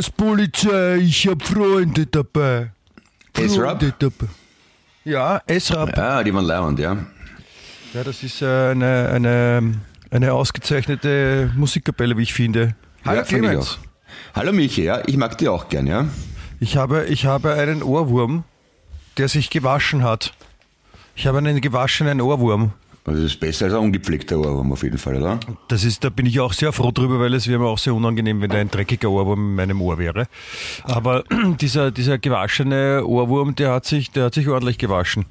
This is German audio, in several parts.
Hast Polizei, ich hab Freunde dabei. Freunde dabei. Ja, S-Rap. Ja, die waren leibend, ja. Ja, das ist äh, eine, eine, eine ausgezeichnete Musikkapelle, wie ich finde. Hallo ja, Clemens. Hallo Michi, ja, ich mag die auch gern, ja. Ich habe, ich habe einen Ohrwurm, der sich gewaschen hat. Ich habe einen gewaschenen Ohrwurm. Also das ist besser als ein ungepflegter Ohrwurm auf jeden Fall, oder? Das ist, da bin ich auch sehr froh drüber, weil es wäre mir auch sehr unangenehm, wenn da ein dreckiger Ohrwurm in meinem Ohr wäre. Aber dieser, dieser gewaschene Ohrwurm, der hat sich, der hat sich ordentlich gewaschen.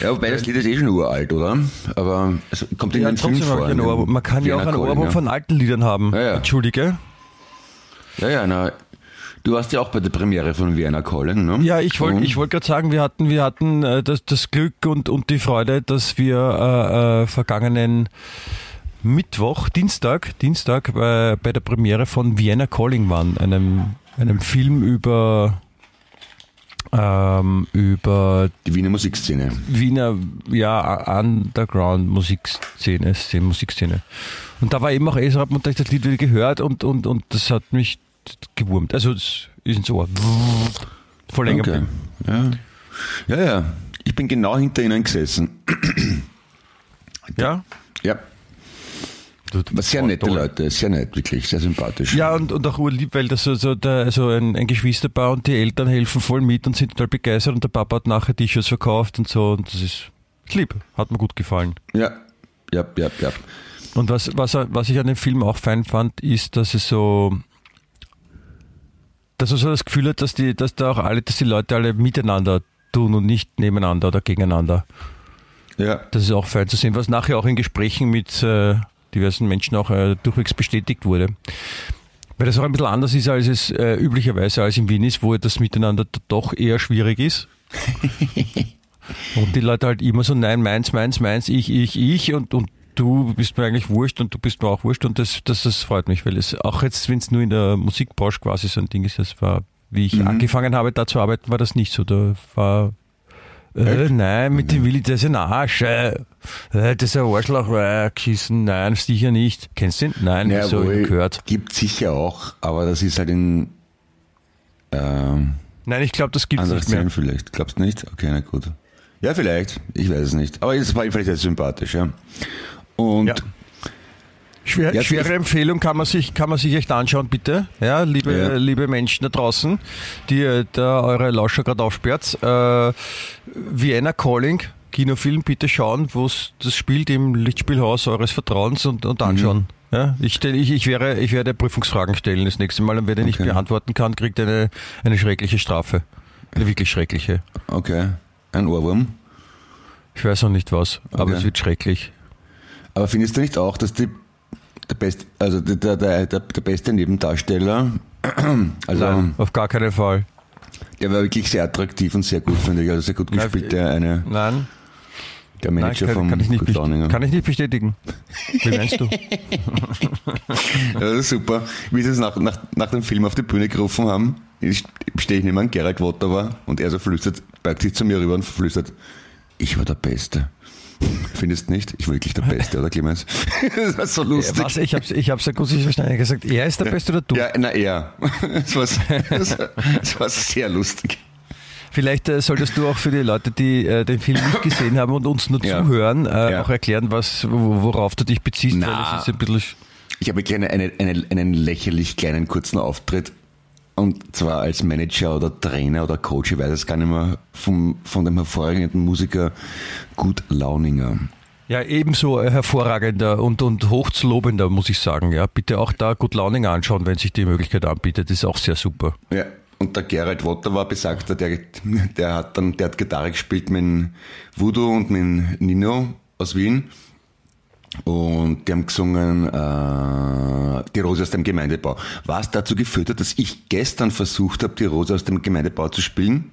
Ja, wobei das Lied ist eh schon uralt, oder? Aber es kommt in Ja, den Film vor. Ohrwurm. Man kann ja auch einen Ohrwurm ja. von alten Liedern haben. Ja, ja. Entschuldige. Ja, ja, na, du warst ja auch bei der Premiere von Vienna Calling, ne? Ja, ich wollte ich wollt gerade sagen, wir hatten, wir hatten äh, das, das Glück und, und die Freude, dass wir äh, äh, vergangenen Mittwoch, Dienstag, Dienstag bei, bei der Premiere von Vienna Calling waren, einem, einem Film über, ähm, über Die Wiener Musikszene. Wiener ja, Underground-Musikszene, Szene- Musikszene. Und da war eben auch Esrap und da ich das Lied wieder gehört und, und, und das hat mich gewurmt. Also es ist ins Ohr. Voll länger Okay. Ja. ja, ja. Ich bin genau hinter ihnen gesessen. Ja? Ja. Aber sehr nette Leute, sehr nett, wirklich, sehr sympathisch. Ja, und, und auch urlieb, weil das so, so, der, so ein, ein Geschwisterpaar und die Eltern helfen voll mit und sind total begeistert und der Papa hat nachher T-Shirts verkauft und so und das ist lieb, hat mir gut gefallen. Ja, ja, ja, ja. Und was, was, was ich an dem Film auch fein fand, ist, dass es so, dass er so das Gefühl hat, dass die, dass da auch alle, dass die Leute alle miteinander tun und nicht nebeneinander oder gegeneinander. Ja, Das ist auch fein zu sehen, was nachher auch in Gesprächen mit äh, diversen Menschen auch äh, durchwegs bestätigt wurde. Weil das auch ein bisschen anders ist, als es äh, üblicherweise als in Wien ist, wo das Miteinander doch eher schwierig ist. und die Leute halt immer so, nein, meins, meins, meins, ich, ich, ich und, und du bist mir eigentlich wurscht und du bist mir auch wurscht und das, das, das freut mich, weil es auch jetzt, wenn es nur in der Musikbranche quasi so ein Ding ist, das war, wie ich angefangen habe, da zu arbeiten, war das nicht so. Da war äh, nein, mit dem Willi, das ist ein Arsch. Äh, äh, das ist ein Arschloch, äh, Kissen, nein, sicher nicht. Kennst du ihn? Nein, ja so gehört. gibt sicher auch, aber das ist halt in ähm, Nein, ich glaube, das gibt es nicht mehr. Szenen vielleicht. Glaubst du nicht? Okay, na gut. Ja, vielleicht. Ich weiß es nicht. Aber es war jedenfalls sehr sympathisch, ja. Und Ja. Schwer, Ja, schwere Empfehlung kann man sich kann man sich echt anschauen, bitte. Ja, liebe Ja. liebe Menschen da draußen, die äh, da eure Lauscher gerade aufsperrt. Äh, Vienna Calling Kinofilm bitte schauen, wo es das spielt im Lichtspielhaus eures Vertrauens und, und anschauen. Ja, ich, stell, ich, ich, wäre, ich werde Prüfungsfragen stellen das nächste Mal und wer die nicht Okay. beantworten kann, kriegt eine, eine schreckliche Strafe. Eine wirklich schreckliche. okay, ein Ohrwurm. Ich weiß noch nicht was, aber Okay. es wird schrecklich. Aber findest du nicht auch, dass die, der, best, also der, der, der, der, beste Nebendarsteller, also Nein, auf gar keinen Fall. der war wirklich sehr attraktiv und sehr gut, finde ich. Also sehr gut Nein, gespielt, der eine, Nein, der nein Manager kann, vom kann, ich nicht, kann ich nicht bestätigen. Wie meinst du? Ja, super. Wie sie es nach, nach, nach dem Film auf die Bühne gerufen haben, ich- stehe ich neben Gerald Wotowa und er so flüstert, beugt sich zu mir rüber und flüstert, ich war der Beste. Findest nicht? Ich war wirklich der Beste, oder Clemens? das war so lustig. Was? Ich habe ich hab's ja kurz nicht verstanden. Er hat gesagt, er ist der Beste oder du? Ja, na er. Das war, das, war, das sehr lustig. Vielleicht äh, solltest du auch für die Leute, die äh, den Film nicht gesehen haben und uns nur Ja. zuhören, äh, Ja. auch erklären, was, wo- worauf du dich beziehst. Na. Weil es ist ein bisschen, sch- Ich habe eine, eine, eine, einen lächerlich kleinen kurzen Auftritt. Und zwar als Manager oder Trainer oder Coach, ich weiß es gar nicht mehr, vom, von dem hervorragenden Musiker Gut Launinger. ja, ebenso hervorragender und, und hochzulobender, muss ich sagen. Ja, bitte auch da gut Launing anschauen, wenn sich die Möglichkeit anbietet. Das ist auch sehr super. Ja, und der Gerald Wotter war besagter, der, der hat dann, der hat Gitarre gespielt mit Voodoo und mit Nino aus Wien. Und die haben gesungen äh, Die Rose aus dem Gemeindebau. Was dazu geführt hat, dass ich gestern versucht habe, die Rose aus dem Gemeindebau zu spielen.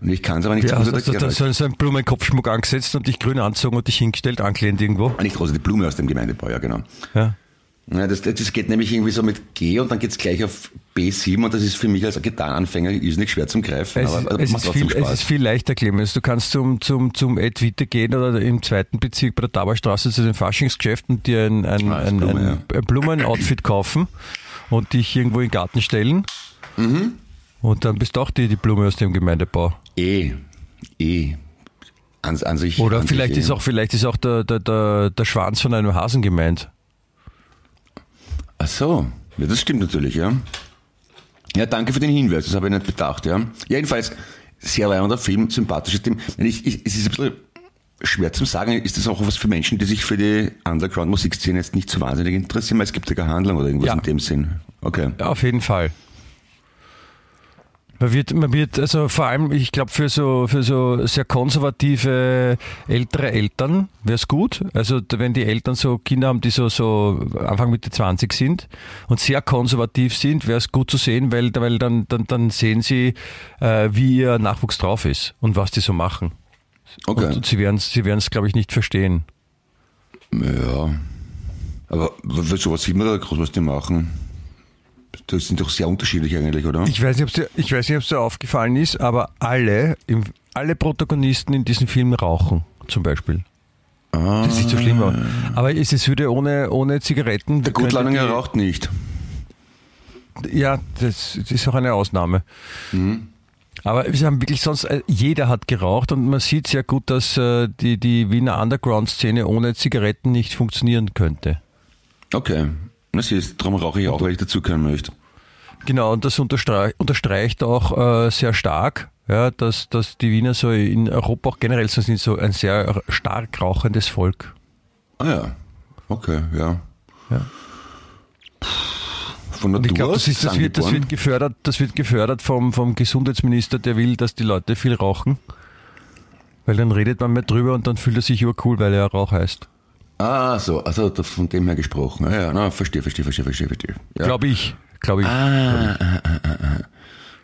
Und ich kann es aber nicht Ja, so hast du so, so einen Blumenkopfschmuck angesetzt und dich grün anzogen und dich hingestellt, angelehnt irgendwo? Ah, nicht Rose, die Blume aus dem Gemeindebau, ja genau. Ja. Ja, das, das geht nämlich irgendwie so mit G und dann geht's gleich auf B7 und das ist für mich als Gitarrenanfänger irrsinnig schwer zum Greifen, Es, aber ist, es, macht ist viel, trotzdem es Spaß. ist viel leichter, Clemens. Du kannst zum, zum, zum Ed Witte gehen oder im zweiten Bezirk bei der Tabarstraße zu den Faschingsgeschäften dir ein, ein, Ah, ein, Blume, ein, ein Blumenoutfit kaufen und dich irgendwo in den Garten stellen. Mhm. Und dann bist du auch die, die Blume aus dem Gemeindebau. E, E. An, an sich, Oder an vielleicht sich, ist eh. auch, vielleicht ist auch der, der, der, der Schwanz von einem Hasen gemeint. Ach so, ja, das stimmt natürlich, ja. Ja, danke für den Hinweis, das habe ich nicht bedacht, ja. Jedenfalls, sehr leibender Film, sympathisches Team. Ich, ich, es ist ein bisschen schwer zu sagen, ist das auch was für Menschen, die sich für die Underground-Musikszene jetzt nicht so wahnsinnig interessieren, weil es gibt ja keine Handlung oder irgendwas Ja. in dem Sinn. Okay. Ja, auf jeden Fall. Man wird, man wird, also vor allem, ich glaube, für so, für so sehr konservative ältere Eltern wäre es gut. Also wenn die Eltern so Kinder haben, die so, so Anfang Mitte 20 sind und sehr konservativ sind, wäre es gut zu sehen, weil, weil dann, dann, dann sehen sie, äh, wie ihr Nachwuchs drauf ist und was die so machen. Okay. Und sie werden es, sie werden's, glaube ich, nicht verstehen. Ja. Aber sowas sieht man da groß, was die machen. Das sind doch sehr unterschiedlich eigentlich, oder? Ich weiß nicht, ob es dir, ich weiß nicht, ob es dir aufgefallen ist, aber alle, im, alle Protagonisten in diesem Film rauchen, zum Beispiel. Das ist nicht so schlimm. Aber, aber es, es würde ohne, ohne Zigaretten. Der Gutlaninger raucht nicht. Ja, das, das ist auch eine Ausnahme. Aber wir haben wirklich sonst, äh, jeder hat geraucht und man sieht sehr gut, dass äh, die, die Wiener Underground-Szene ohne Zigaretten nicht funktionieren könnte. Okay. Na siehst, darum rauche ich auch, weil ich dazukommen möchte. Genau, und das unterstreich, unterstreicht auch äh, sehr stark, ja, dass, dass die Wiener so in Europa auch generell so sind, so ein sehr stark rauchendes Volk. Ah ja. Okay, ja. Ja. Von Und Natur ich glaube, das, ist- das, wird, das, wird gefördert, das wird gefördert vom, vom Gesundheitsminister, der will, dass die Leute viel rauchen. Weil dann redet man mehr drüber und dann fühlt er sich urcool, weil er Rauch heißt. Ah, so, also von dem her gesprochen. Ah, ja, na, verstehe, verstehe, verstehe, verstehe, verstehe. Ja. Glaube ich. Glaube ich. Ah, ah, ah, ah, ah.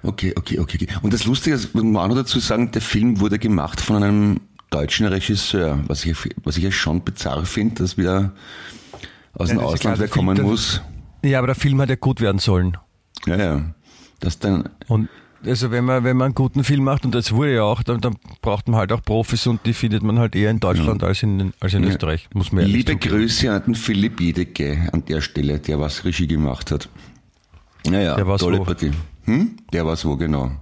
Okay, okay, okay, okay. Und das Lustige ist, muss man auch noch dazu sagen, der Film wurde gemacht von einem deutschen Regisseur, was ich, was ich ja schon bizarr finde, dass wieder aus dem Ja, klar, Ausland wer kommen muss. Ja, aber der Film hat ja gut werden sollen. Ja, ja. Das dann, Und also wenn man, wenn man einen guten Film macht, und das wurde ja auch, dann, dann braucht man halt auch Profis und die findet man halt eher in Deutschland als in, als in Österreich, muss man liebe. Grüße an den Philipp Jedecke an der Stelle, der was Regie gemacht hat. Naja, Der tolle wo? Partie. Hm? Der war's wo, genau.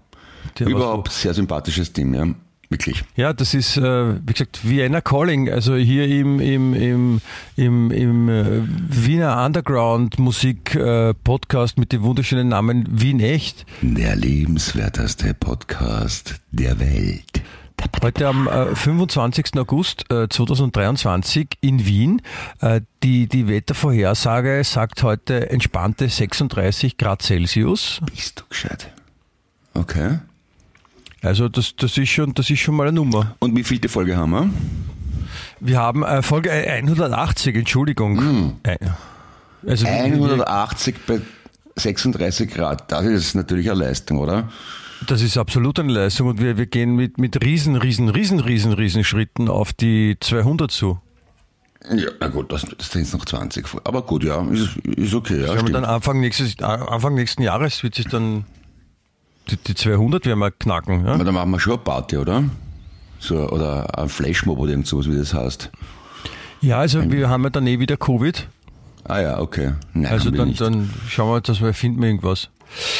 Der Überhaupt sehr sympathisches Team, ja. Wirklich. Ja, das ist, äh, wie gesagt, Vienna Calling, also hier im, im, im, im, im äh, Wiener Underground Musik äh, Podcast mit dem wunderschönen Namen Wien Echt. Der lebenswerteste Podcast der Welt. Heute am äh, 25. August äh, 2023 in Wien. Äh, die, die Wettervorhersage sagt heute entspannte 36 Grad Celsius. Bist du gescheit? Okay. Also das, das, ist schon, das ist schon mal eine Nummer. Und wie viel die Folge haben wir? Wir haben äh, Folge 180, Entschuldigung. Äh, Also wir- 180 bei 36 Grad. Das ist natürlich eine Leistung, oder? Das ist absolut eine Leistung und wir, wir gehen mit, mit riesen, riesen, riesen, riesen, riesen Schritten auf die 200 zu. Ja, na gut, das, das sind noch 20. vor- Aber gut, ja, ist, ist okay. Ja, Wenn wir dann Anfang, nächstes, Anfang nächsten Jahres wird sich dann die, die 200 werden wir knacken. Ja? Aber dann machen wir schon eine Party, oder? So, oder ein Flashmob oder irgend sowas, wie das heißt. ja, also wir haben ja dann eh wieder Covid. Ah ja, okay. Nein, Also dann, dann schauen wir, dass wir finden wir irgendwas.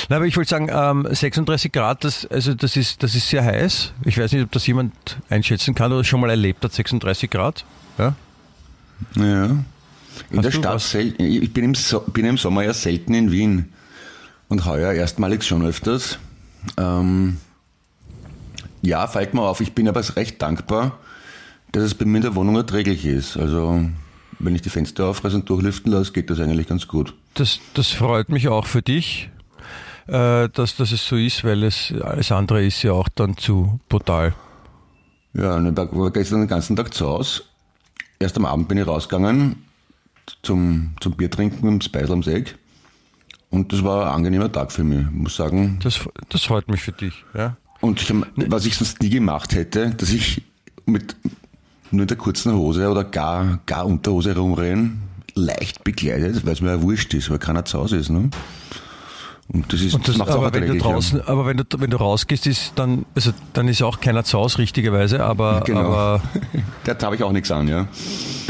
Na, aber ich wollte sagen, ähm, 36 Grad, das, also das ist, das ist sehr heiß. Ich weiß nicht, ob das jemand einschätzen kann oder schon mal erlebt hat, 36 Grad. Ja? Ja. In Hast der Stadt selten. Ich bin im, so bin im Sommer ja selten in Wien. Und heuer erstmalig schon öfters. Ähm, ja, fällt mir auf. Ich bin aber recht dankbar, dass es bei mir in der Wohnung erträglich ist. Also, wenn ich die Fenster aufreiße und durchlüften lasse, geht das eigentlich ganz gut. Das, das freut mich auch für dich, äh, dass, dass es so ist, weil es alles andere ist ja auch dann zu brutal. Ja, ich war gestern den ganzen Tag zu Hause erst am Abend bin ich rausgegangen zum, zum Bier trinken im Speisel am Seeg. Und das war ein angenehmer Tag für mich, muss sagen. Das, das freut mich für dich. Ja. Und ich hab, was ich sonst nie gemacht hätte, dass ich mit nur in der kurzen Hose oder gar, gar Unterhose rumrennen, leicht bekleidet, weil es mir ja wurscht ist, weil keiner zu Hause ist. Ne? Und das ist Und das, auch aber wenn du draußen, aber wenn du, wenn du rausgehst, ist dann, also dann ist auch keiner zu Hause, richtigerweise, aber, Genau. aber Da habe ich auch nichts an, ja.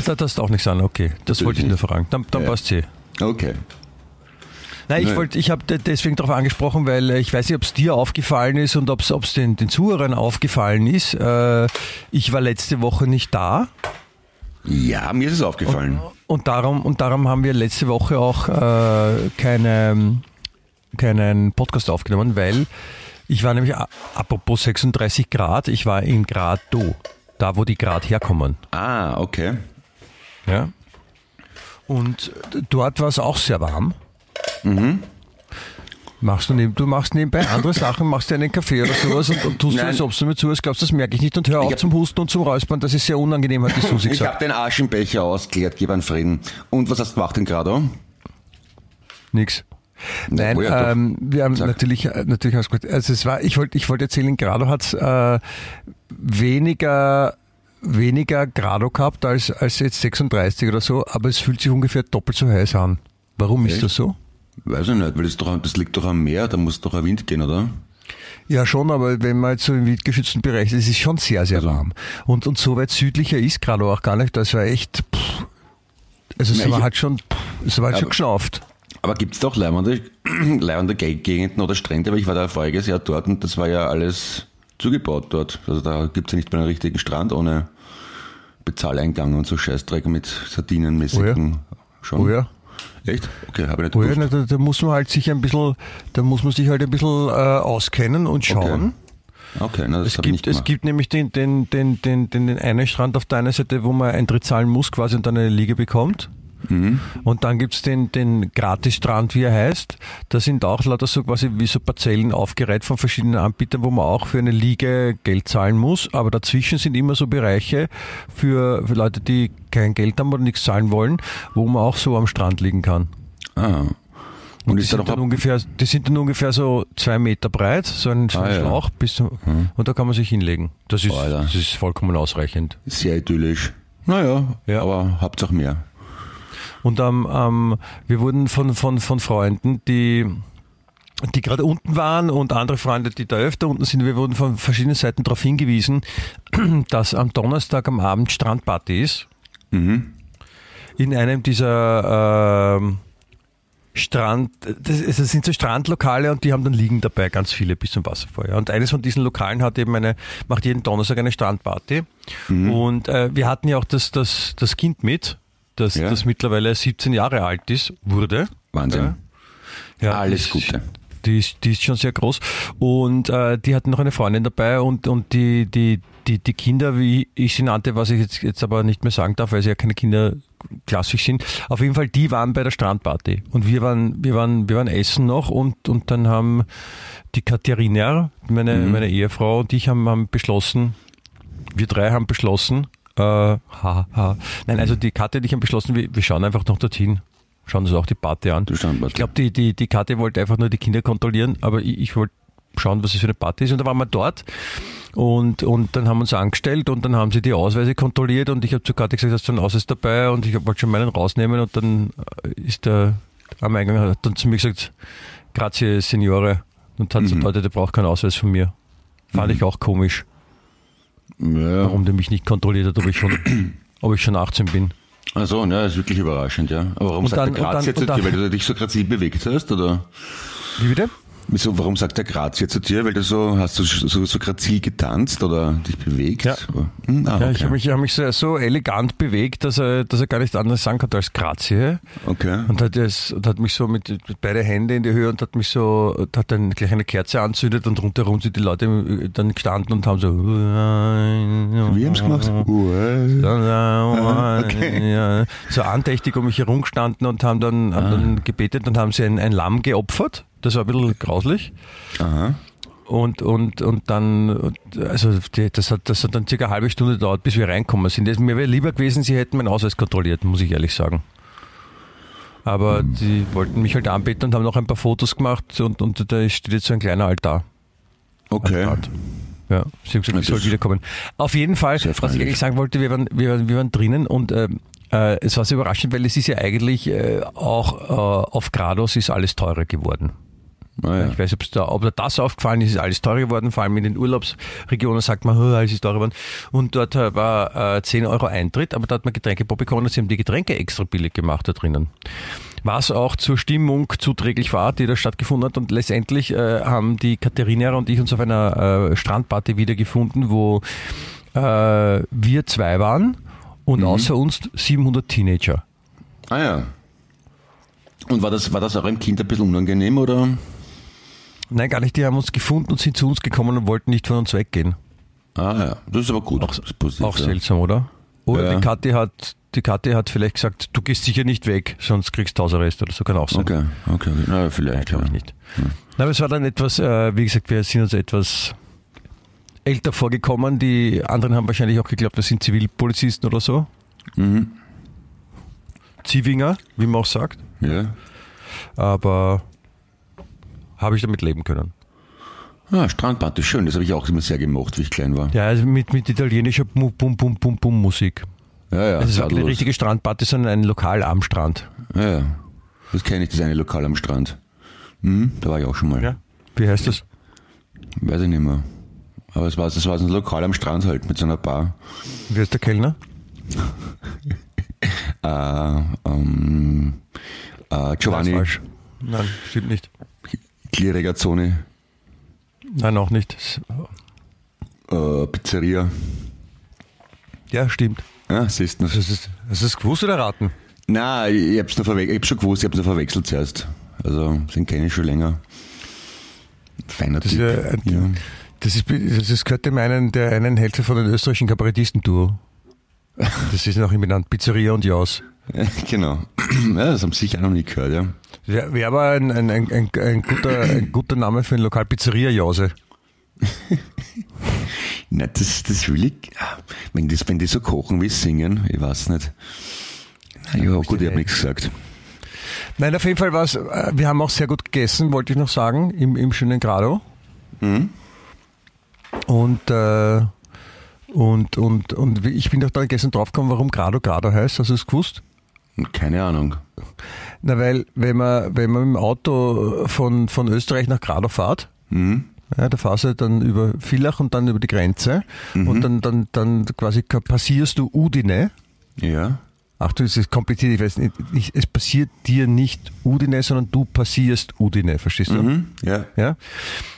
da darfst du auch nichts an, okay. Das wollte ich nur fragen. Dann, dann Ja. passt eh. Okay. Nein, ich wollte, ich habe deswegen darauf angesprochen, weil äh, ich weiß nicht, ob es dir aufgefallen ist und ob es den, den Zuhörern aufgefallen ist. Äh, ich war letzte Woche nicht da Ja, mir ist es aufgefallen. und darum, und darum haben wir letzte Woche auch äh, keine, keinen Podcast aufgenommen, weil ich war nämlich, apropos 36 Grad, ich war in Grado, da wo die Grad herkommen. Ah, okay. Ja. Und dort war es auch sehr warm. Machst du, neben, du machst nebenbei andere Sachen, machst dir einen Kaffee oder sowas und, und tust Nein. so, als ob du mir zuhörst, glaubst, das merke ich nicht und hör auf hab- zum Husten und zum Räuspern, das ist sehr unangenehm, hat die Susi Ich gesagt. habe den Arsch im Becher ausgeleert, gib einen Frieden. Und was hast du gemacht in Grado? Nix. Nein, oh ja, ähm, wir haben Sag. natürlich, äh, natürlich du gesagt, also es war, ich wollte, ich wollte erzählen, Grado hat äh, weniger, weniger Grado gehabt als, als jetzt 36 oder so, aber es fühlt sich ungefähr doppelt so heiß an. Warum ist Echt? das so? Weiß ich nicht, weil das, doch, das liegt doch am Meer, da muss doch ein Wind gehen, oder? Ja, schon, aber wenn man jetzt so im windgeschützten Bereich ist, ist es schon sehr, sehr warm. Und, und so weit südlicher ist gerade auch gar nicht. Das war echt, pff, also es war halt schon, pff, es war halt schon Aber- geschnauft. Aber gibt's doch leibende, leibende Ge- Gegenden oder Strände, weil ich war da voriges Jahr dort und das war ja alles zugebaut dort. Also da gibt's ja nicht mal einen richtigen Strand ohne Bezahleingang und so Scheißdreck mit Sardinenmäßigen. Schon? Oh ja. Echt? Okay, habe ich nicht Oh ja, na, da, da muss man halt sich ein bisschen, da muss man sich halt ein bisschen äh, auskennen und schauen. Okay, na, das Es habe ich gibt, nicht es gemacht. gibt nämlich den, den, den, den, den, den einen Strand auf der einen Seite, wo man Eintritt zahlen muss quasi und dann eine Liege bekommt. Mhm. Und dann gibt's den, den Gratisstrand, wie er heißt. Da sind auch lauter so quasi wie so Parzellen aufgereiht von verschiedenen Anbietern, wo man auch für eine Liege Geld zahlen muss. Aber dazwischen sind immer so Bereiche für, für Leute, die kein Geld haben oder nichts zahlen wollen, wo man auch so am Strand liegen kann. Ah. Und, Und die, sind dann ungefähr, die sind dann ungefähr so zwei Meter breit, so ein, so Ah, ja. Schlauch, bis zu, und da kann man sich hinlegen. Das ist, Alter. das ist vollkommen ausreichend. sehr idyllisch. Naja, Ja. aber Hauptsache mehr. Und ähm, ähm, wir wurden von, von, von Freunden, die, die gerade unten waren und andere Freunde, die da öfter unten sind, wir wurden von verschiedenen Seiten darauf hingewiesen, dass am Donnerstag am Abend Strandparty ist. Mhm. In einem dieser ähm, Strand, das, das sind so Strandlokale und die haben dann liegen dabei, ganz viele bis zum Wasserfeuer. Und eines von diesen Lokalen hat eben eine, macht jeden Donnerstag eine Strandparty. Mhm. Und äh, wir hatten ja auch das, das, das Kind mit, das, Ja. das mittlerweile 17 Jahre alt ist, wurde. Wahnsinn. Ja, Alles ist- Gute. Die ist, die ist schon sehr groß. Und äh, die hatten noch eine Freundin dabei und, und die, die, die, die Kinder, wie ich sie nannte, was ich jetzt, jetzt aber nicht mehr sagen darf, weil sie ja keine Kinder klassisch sind. Auf jeden Fall, die waren bei der Strandparty. Und wir waren, wir waren, wir waren essen noch und, und dann haben die Katharina, meine, meine Ehefrau und ich haben, haben beschlossen, wir drei haben beschlossen, äh, ha, ha. Nein, also die Katja und ich haben beschlossen, wir, wir schauen einfach noch dorthin. Schauen uns auch die Party an. Die. Ich glaube, die, die, die Katja wollte einfach nur die Kinder kontrollieren, aber ich, ich wollte schauen, was es für eine Party ist. Und da waren wir dort und, und dann haben wir uns angestellt und dann haben sie die Ausweise kontrolliert und ich habe zu Katja gesagt, hast du einen Ausweis dabei und ich wollte schon meinen rausnehmen und dann äh, ist der am Eingang hat dann zu mir gesagt, grazie Signore und hat gesagt, Leute, der braucht keinen Ausweis von mir. Fand ich auch komisch, Ja. warum der mich nicht kontrolliert hat, ob ich schon, ob ich schon 18 bin. Also, ja, ist wirklich überraschend, ja. Aber warum Und sagt dann- der Graz dann- jetzt dann- Weil du dich so grazil bewegt hast, oder? Wie bitte? Wieso, warum sagt der Graz jetzt zu dir? Weil du so, hast du so, so grazil getanzt oder dich bewegt? Ja. Hm, ah, Ja, okay. ich habe mich, ich hab mich so, so elegant bewegt, dass er, dass er gar nicht anders sagen konnte als Grazie. Okay. Und hat, und hat mich so mit, mit beide Hände in die Höhe und hat mich so, hat dann gleich eine Kerze anzündet und rundherum sind die Leute dann gestanden und haben so. Wie haben's gemacht? Uah. Ja, so andächtig um mich herumgestanden und haben dann, haben dann gebetet und haben sie ein, ein Lamm geopfert. Das war ein bisschen grauslich. Aha. Und, und, und dann, also die, das, hat, das hat dann circa eine halbe Stunde gedauert, bis wir reinkommen sind. Das, mir wäre lieber gewesen, sie hätten meinen Ausweis kontrolliert, muss ich ehrlich sagen. Aber die wollten mich halt anbeten und haben noch ein paar Fotos gemacht und, und da steht jetzt so ein kleiner Altar. Okay. Altar. Ja, sie haben gesagt, ich soll wiederkommen. Auf jeden Fall, was ich eigentlich sagen wollte, wir waren, wir waren, wir waren drinnen und äh, äh, es war sehr überraschend, weil es ist ja eigentlich äh, auch äh, auf Grados ist alles teurer geworden. Ah, ja. Ich weiß, ob's da, ob da das aufgefallen ist, ist alles teurer geworden. Vor allem in den Urlaubsregionen sagt man, "Oh, alles ist teurer geworden. Und dort äh, war äh, 10 Euro Eintritt, aber da hat man Getränke bekommen und sie haben die Getränke extra billig gemacht da drinnen. Was auch zur Stimmung zuträglich war, die da stattgefunden hat. Und letztendlich äh, haben die Katharina und ich uns auf einer äh, Strandparty wiedergefunden, wo äh, wir zwei waren und außer uns 700 Teenager. Ah ja. Und war das, war das eurem Kind ein bisschen unangenehm oder? Nein, gar nicht. Die haben uns gefunden und sind zu uns gekommen und wollten nicht von uns weggehen. Ah ja, das ist aber gut. ist positiv, Auch ja. seltsam, oder? Oder Ja. die Kathi hat, die Kathi hat vielleicht gesagt, du gehst sicher nicht weg, sonst kriegst du Hausarrest oder so, kann auch sein. Okay, okay, okay. Na, vielleicht. Glaube ich ja. nicht. Na, aber es war dann etwas, äh, wie gesagt, wir sind uns etwas älter vorgekommen. Die anderen haben wahrscheinlich auch geglaubt, wir sind Zivilpolizisten oder so. Mhm. Zivinger, wie man auch sagt. Ja. Aber habe ich damit leben können. Ah, Strandparty, schön. Das habe ich auch immer sehr gemocht, wie ich klein war. Ja, also mit, mit italienischer Bum Bum Bum Bum Bum Musik. Ja, ja. Also es war keine richtige Strandparty, sondern ein Lokal am Strand. Ja, ja. Das kenne ich, das eine Lokal am Strand. Mhm, da war ich auch schon mal. Ja. Wie heißt das? Weiß ich nicht mehr. Aber es war, das war so ein Lokal am Strand halt mit so einer Bar. Wie heißt der Kellner? Äh, ähm, äh, Giovanni falsch. Nein, stimmt nicht. Klirregazzone Nein, auch nicht. äh, Pizzeria. Ja, stimmt. Ja, siehst du. Das ist, das ist gewusst oder raten? Na, ich hab's nur verwechselt. Ich hab's schon gewusst, ich hab's nur verwechselt zuerst. Also, kenne ich schon länger. Feiner Das, Typ. ist, ja, das, ist, das ist, gehört dem einen, der einen Hälfte von den österreichischen Kabarettisten-Duo. Das ist noch benannt, Pizzeria und Jaus. Ja, genau. Ja, das haben Sie sicher auch noch nie gehört, ja. Wäre wär aber ein, ein, ein, ein, guter, ein guter Name für ein Lokal Pizzeria Jause. Na, das, das will ich. Wenn, das, wenn die so kochen wie singen, ich weiß nicht. Na, ja, gut, ich habe nichts gesagt. Nein, auf jeden Fall war es, äh, wir haben auch sehr gut gegessen, wollte ich noch sagen, im, im schönen Grado. Und, äh, und, und, und ich bin doch dann gestern draufgekommen, warum Grado Grado heißt. Hast du es gewusst? Keine Ahnung. Na, weil, wenn man, wenn man mit dem Auto von, von Österreich nach Grado fährt, ja, da fahrst du dann über Villach und dann über die Grenze und dann, dann, dann quasi passierst du Udine. Ja. Achtung, es ist kompliziert, ich weiß nicht, ich, es passiert dir nicht Udine, sondern du passierst Udine, verstehst du? Mhm. Ja. Ja?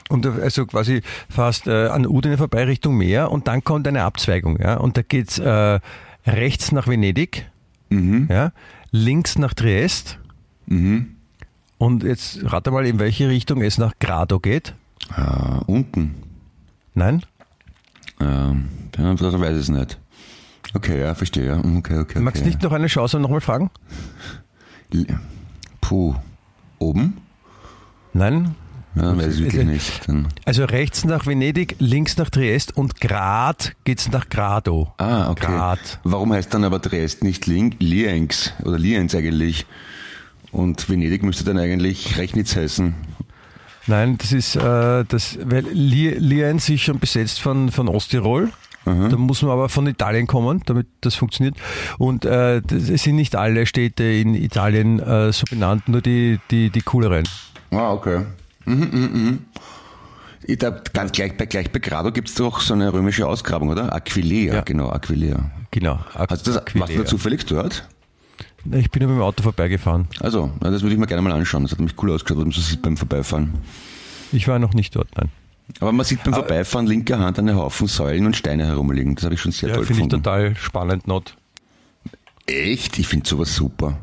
Und du also quasi fast äh, an Udine vorbei Richtung Meer und dann kommt eine Abzweigung, ja, und da geht's äh, rechts nach Venedig, Mhm. ja, links nach Triest Mhm. und jetzt rate mal, in welche Richtung es nach Grado geht. Äh, unten. Nein? Ähm, ja, das weiß ich es nicht. Okay, ja, verstehe. Ja. Okay, okay, okay. Magst du nicht noch eine Chance und nochmal fragen? Puh. Oben? Nein? Ja, weiß ich Also- nicht. Dann, Also rechts nach Venedig, links nach Triest und Grad geht's nach Grado. ah, okay. Grad. Warum heißt dann aber Dresden nicht Lin- Lienz oder Lienz eigentlich? Und Venedig müsste dann eigentlich Rechnitz heißen. Nein, das ist, äh, das, weil Li- Lienz ist schon besetzt von, von Osttirol. Da muss man aber von Italien kommen, damit das funktioniert. Und äh, es sind nicht alle Städte in Italien äh, so benannt, nur die, die, die cooleren. Ah, okay. Mhm, mhm, mhm. Ich glaub, ganz gleich bei, gleich bei Grado gibt es doch so eine römische Ausgrabung, oder? Aquileia, Ja. genau, Aquileia. Genau. Hast du das, Aquileia. warst du da zufällig dort? Ich bin nur mit dem Auto vorbeigefahren. Also, das würde ich mir gerne mal anschauen. Das hat nämlich cool ausgeschaut, was man so sieht beim Vorbeifahren. Ich war noch nicht dort, nein. Aber man sieht beim Vorbeifahren linker Hand einen Haufen Säulen und Steine herumliegen. Das habe ich schon sehr Ja, toll finde ich gefunden. total spannend, not. Echt? Ich finde sowas super.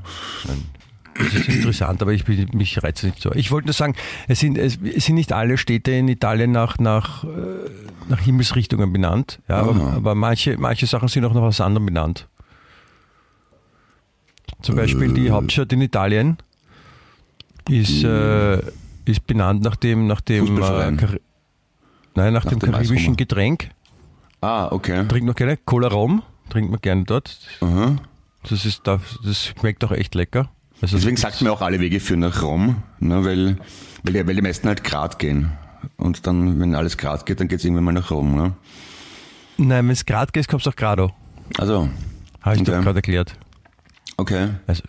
Das ist interessant, aber ich bin, mich reizt nicht so. Ich wollte nur sagen, es sind, es, es sind nicht alle Städte in Italien nach, nach, äh, nach Himmelsrichtungen benannt, ja, aber, aber manche, manche Sachen sind auch noch aus anderen benannt. Zum Beispiel Äh. die Hauptstadt in Italien ist, äh, ist benannt nach dem, nach dem äh, Nein, nach, Nach dem dem karibischen. Getränk. Ah, okay. Trinkt man gerne. Cola Rom trinkt man gerne dort. Aha. Das, ist, da- das schmeckt auch echt lecker. Also Deswegen sagt man auch, alle Wege führen nach Rom, ne, weil, weil, die, weil die meisten halt grad gehen. Und dann, wenn alles grad geht, dann geht's irgendwann mal nach Rom. Ne? Nein, wenn es gerade geht, kommst du auch gerade. Also, Habe ich Okay. doch gerade erklärt. okay. Also,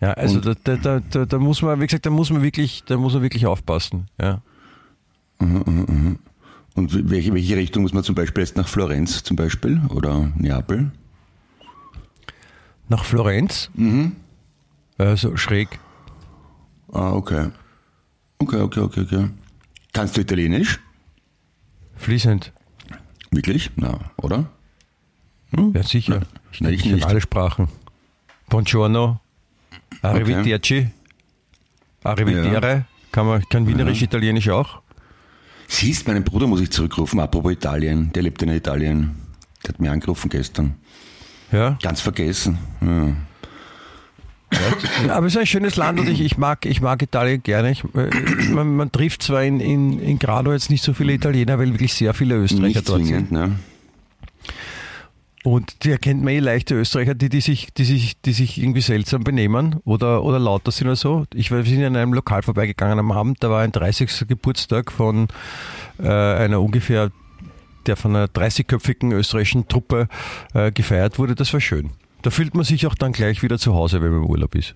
ja, also da, da, da, da, da muss man, wie gesagt, da muss man wirklich, da muss man wirklich aufpassen. Ja. Und welche, welche Richtung muss man zum Beispiel jetzt nach Florenz zum Beispiel oder Neapel? Nach Florenz. Mhm. Also schräg. Ah, okay. Okay, okay, okay, okay. Kannst du Italienisch? Fließend. Wirklich? Na, oder? Ja, sicher. Ich, Na, ich, ich ich nicht. alle Sprachen. Buongiorno. Arrivederci. Arrivedere. Kann man, kann Wienerisch, Italienisch auch. Siehst, meinen Bruder muss ich zurückrufen, apropos Italien. Der lebt in Italien. Der hat mir angerufen gestern. Ja. Ganz vergessen. Ja. Aber es ist ein schönes Land und ich, ich, mag, ich mag Italien gerne. Ich, äh, man, man trifft zwar in, in, in Grado jetzt nicht so viele Italiener, weil wirklich sehr viele Österreicher Nicht dort sind. ne? Und die erkennt man eh leichte Österreicher, die, die, sich, die, sich, die sich irgendwie seltsam benehmen oder, oder lauter sind oder so. Ich wir sind in einem Lokal vorbeigegangen am Abend, da war ein 30. Geburtstag von äh, einer ungefähr, der von einer 30-köpfigen österreichischen Truppe äh, gefeiert wurde. Das war schön. Da fühlt man sich auch dann gleich wieder zu Hause, wenn man im Urlaub ist.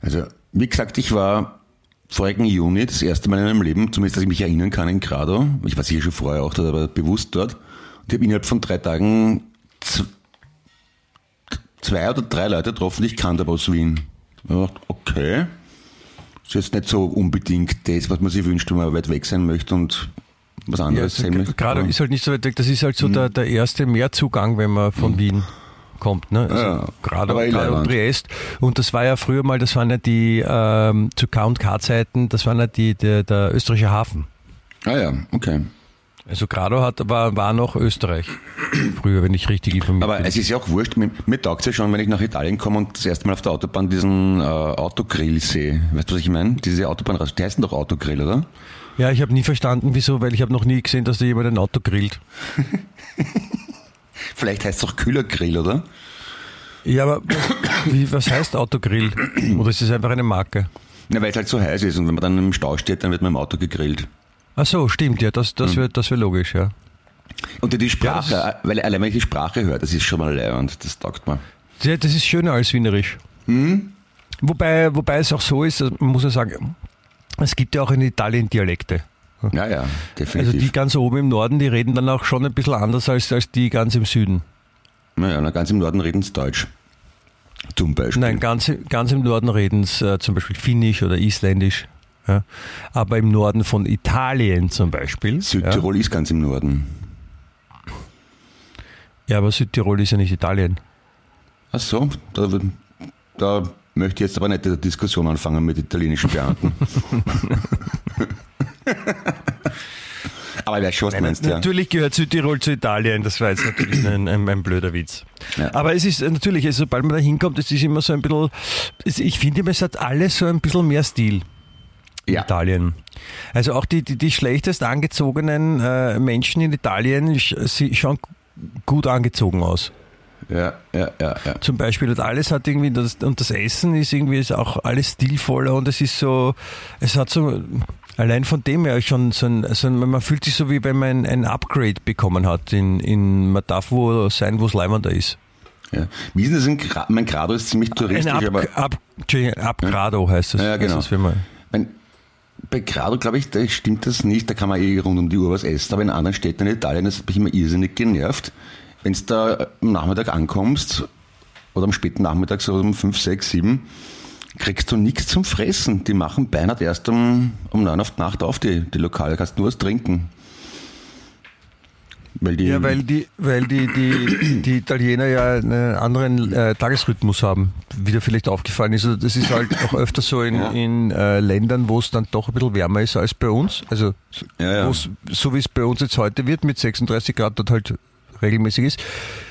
Also, wie gesagt, ich war vorigen Juni das erste Mal in meinem Leben, zumindest dass ich mich erinnern kann, in Grado. Ich war sicher schon vorher auch dort, aber bewusst dort. Und ich habe innerhalb von drei Tagen zwei oder drei Leute getroffen, die ich kannte aber aus Wien. Ich gedacht, okay. Ist jetzt nicht so unbedingt das, was man sich wünscht, wenn man weit weg sein möchte und was Ja, anderes also, sehen möchte. gerade Aber- ist halt nicht so weit weg. Das ist halt so der, der erste Mehrzugang, wenn man von Wien kommt. Ne? Also Ja, gerade aber gerade um. Triest. Und das war ja früher mal, das waren ja die ähm, zu K&K-Zeiten, das waren ja die, der, der österreichische Hafen. Ah ja, okay. Also Grado hat, war, war noch Österreich. Früher, wenn ich richtig informiert Aber bin. es ist ja auch wurscht, mir, mir taugt ja schon, wenn ich nach Italien komme und das erste Mal auf der Autobahn diesen äh, Autogrill sehe. Weißt du, was ich meine? Diese Autobahn, die heißen doch Autogrill, oder? Ja, ich habe nie verstanden, wieso, weil ich habe noch nie gesehen, dass da jemand ein Auto grillt. Vielleicht heißt es auch Kühlergrill, oder? Ja, aber wie, was heißt Autogrill? Oder ist das einfach eine Marke? Na, weil es halt so heiß ist und wenn man dann im Stau steht, dann wird man im Auto gegrillt. Ach so, stimmt, ja, das, das wäre das wär logisch, ja. Und die, Sprache, Ja, äh, weil allein wenn ich die Sprache höre, das ist schon mal leibend, das taugt mir. Ja, das ist schöner als Wienerisch. Wobei, wobei es auch so ist, man muss ja sagen, es gibt ja auch in Italien Dialekte. Ja, ja, Also definitiv. die ganz oben im Norden, die reden dann auch schon ein bisschen anders als, als die ganz im Süden. naja, na, ganz im Norden reden sie Deutsch. Zum Beispiel. Nein, ganz, ganz im Norden reden sie äh, zum Beispiel Finnisch oder Isländisch. Ja. Aber im Norden von Italien zum Beispiel. Südtirol ist ganz im Norden. Ja, ja, aber Südtirol ist ja nicht Italien. Ach so, da, da möchte ich jetzt aber nicht eine Diskussion anfangen mit italienischen Beamten. aber was du meinst, ja. Natürlich gehört Südtirol zu Italien, das war jetzt natürlich ein, ein, ein blöder Witz. Ja. Aber es ist äh, natürlich, also sobald man da hinkommt, es ist immer so ein bisschen, ich finde, immer, es hat alles so ein bisschen mehr Stil. in Ja. Italien. Also auch die, die, die schlechtest angezogenen äh, Menschen in Italien sch- sie schauen gut angezogen aus. Ja, ja, ja, ja. Zum Beispiel und alles hat irgendwie das und das Essen ist irgendwie ist auch alles stilvoller und es ist so, es hat so allein von dem her schon so ein, so ein man fühlt sich so wie wenn man ein Upgrade bekommen hat in, in man darf wo sein, wo es leimender ist. ja. Wie ist denn das in Gra mein Grado ist ziemlich touristisch, ein aber Up, Up, Entschuldigung, Upgrado heißt das. Ja, genau. Das ist, man, mein, bei Grado, glaube ich, da stimmt das nicht, da kann man eh rund um die Uhr was essen, aber in anderen Städten in Italien, das hat mich immer irrsinnig genervt. Wenn du da am Nachmittag ankommst, oder am späten Nachmittag, so um 5, 6, 7, kriegst du nichts zum Fressen. Die machen beinahe erst um, um 9 auf die Nacht auf, die, die Lokale, kannst nur was trinken. Weil die, ja, weil die, weil die, die, die Italiener ja einen anderen äh, Tagesrhythmus haben, wie dir vielleicht aufgefallen ist. Also das ist halt auch öfter so in, Ja. in äh, Ländern, wo es dann doch ein bisschen wärmer ist als bei uns. Also Ja, ja. so wie es bei uns jetzt heute wird, mit 36 Grad dort halt regelmäßig ist,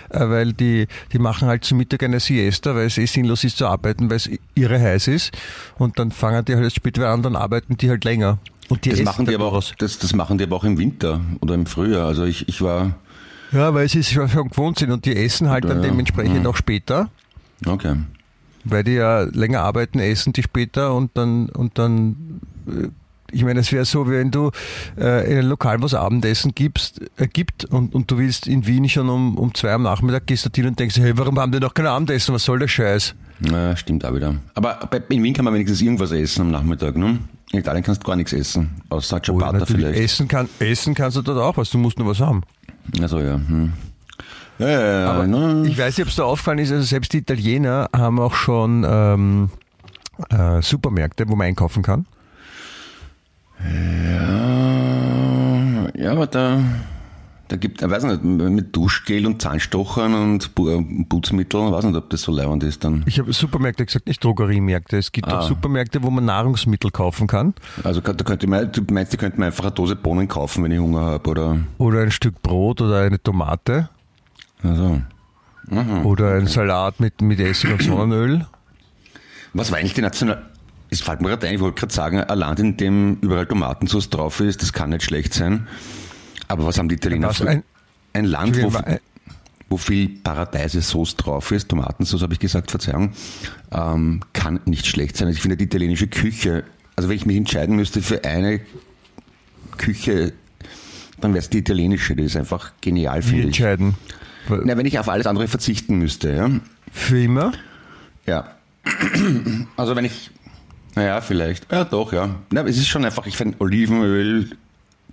weil die, die machen halt zum Mittag eine Siesta, weil es eh sinnlos ist zu arbeiten, weil es irre heiß ist und dann fangen die halt spät wieder an, dann arbeiten die halt länger. Und die Das essen machen, die aber auch, das, das machen die aber auch im Winter oder im Frühjahr. Also ich, ich war, Ja, weil sie es schon, schon gewohnt sind und die essen halt dann Ja, dementsprechend ja. auch später, okay. weil die ja länger arbeiten, essen die später und dann und dann äh, ich meine, es wäre so, wenn du äh, in ein Lokal was Abendessen gibst, äh, gibt und, und du willst in Wien schon um, um zwei am Nachmittag gehst du hin und denkst, hey, warum haben die noch kein Abendessen? Was soll der Scheiß? Ja, stimmt auch wieder. Aber bei, in Wien kann man wenigstens irgendwas essen am Nachmittag, ne? In Italien kannst du gar nichts essen. Außer Oh, Ciabatta natürlich, vielleicht. essen, kann, essen kannst du dort auch was, du musst nur was haben. Also ja. Hm. Ja, ja, ja. Aber ne? ich weiß nicht, ob es da aufgefallen ist, also selbst die Italiener haben auch schon ähm, äh, Supermärkte, wo man einkaufen kann. Ja, ja, aber da, da gibt, ich weiß nicht, mit Duschgel und Zahnstochern und Bu- Putzmitteln, weiß nicht, ob das so leibend ist dann. Ich habe Supermärkte gesagt, nicht Drogeriemärkte. Es gibt Ah. auch Supermärkte, wo man Nahrungsmittel kaufen kann. Also da könnte man, du meinst, du könnte man einfach eine Dose Bohnen kaufen, wenn ich Hunger habe, oder? Oder ein Stück Brot oder eine Tomate. Also. Oder ein Salat mit, mit Essig und Sonnenöl. Was war eigentlich die National... Es fällt mir gerade ein, ich wollte gerade sagen, ein Land, in dem überall Tomatensauce drauf ist, das kann nicht schlecht sein. Aber was haben die Italiener Was, ein- Ein Land, wo, wo viel Paradeisensoße drauf ist, Tomatensauce habe ich gesagt, Verzeihung, ähm, kann nicht schlecht sein. Also ich finde die italienische Küche, also wenn ich mich entscheiden müsste für eine Küche, dann wäre es die italienische, die ist einfach genial, finde ich. entscheiden? Na, wenn ich auf alles andere verzichten müsste, ja. Für immer? Ja. Also wenn ich, naja, vielleicht, ja doch, ja. Na, es ist schon einfach, ich finde Olivenöl,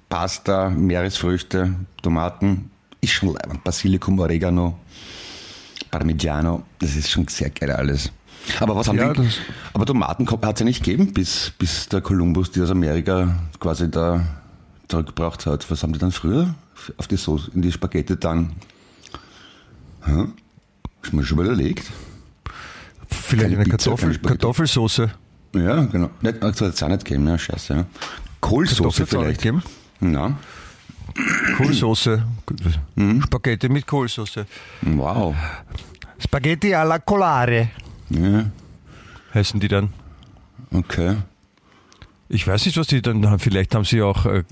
Pasta, Meeresfrüchte, Tomaten, ist schon leibend. Basilikum, Oregano, Parmigiano, das ist schon sehr geil alles. Aber was haben Ja, die, aber Tomaten hat es ja nicht gegeben, bis, bis der Kolumbus die aus Amerika quasi da zurückgebracht hat. Was haben die dann früher auf die Soße, in die Spaghetti dann? Hä? Ist mir schon überlegt. Vielleicht Keine eine Pizza, Kartoffel. Kartoffelsoße. Ja, genau. Nicht, also hat's auch nicht gegeben, ja, scheiße. Ja. Kohlsoße vielleicht. geben? Ja. Kohlsoße. Mhm. Spaghetti mit Kohlsoße. Wow. Spaghetti alla colare. Ja, Heißen die dann? okay. Ich weiß nicht, was die dann haben. Vielleicht haben sie auch, äh,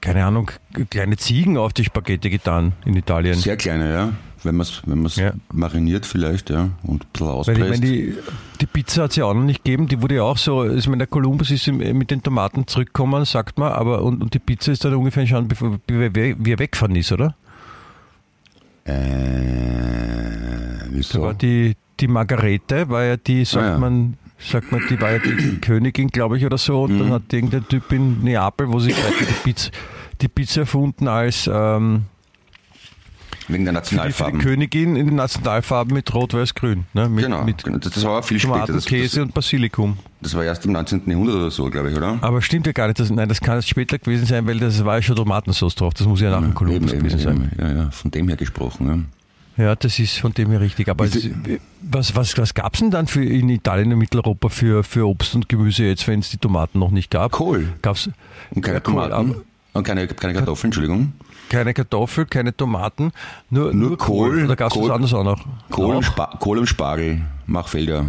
keine Ahnung, kleine Ziegen auf die Spaghetti getan in Italien. Sehr kleine, ja. Wenn man es wenn man's Ja. mariniert vielleicht, ja. Und ein bisschen Weil auspresst. ich meine, die, die Pizza hat es ja auch noch nicht gegeben. Die wurde ja auch so, ich meine, der Kolumbus ist mit den Tomaten zurückgekommen, sagt man, aber und, und die Pizza ist dann ungefähr schon, bevor er er weggefahren ist, oder? äh, Da wieso? war die, die Margarete, war ja die, sagt Ah, ja. man, sagt man, die war ja die Königin, glaube ich, oder so. Und Mhm. dann hat irgendein Typ in Neapel, wo sie die Pizza, die Pizza erfunden als ähm, Wegen der für, die, für die Nationalfarben. Königin in den Nationalfarben mit Rot, Weiß, Grün. Ne? Mit, genau. mit genau. Das, war viel später. Tomaten, Das, Käse das, und Basilikum. das war erst im 19. Jahrhundert oder so, glaube ich, oder? Aber stimmt ja gar nicht. Das, nein, das kann erst später gewesen sein, weil das war ja schon Tomatensauce drauf. Das muss ja nach dem Kolumbus eben, gewesen sein. eben, ja, ja, von dem her gesprochen. Ja, das ist von dem her richtig. Aber es, was, was, was gab es denn dann für in Italien und Mitteleuropa für, für Obst und Gemüse jetzt, wenn es die Tomaten noch nicht gab? Ja. Kohl. Gab's Und keine Ja, Kohl, Tomaten. aber- Und keine, keine Kartoffeln, Entschuldigung. Keine Kartoffel, keine Tomaten, nur, Nur Kohl, Oder gab es was Kohl- anderes auch noch? Kohl, und Auch? Spa Kohl und Spargel, Machfelder.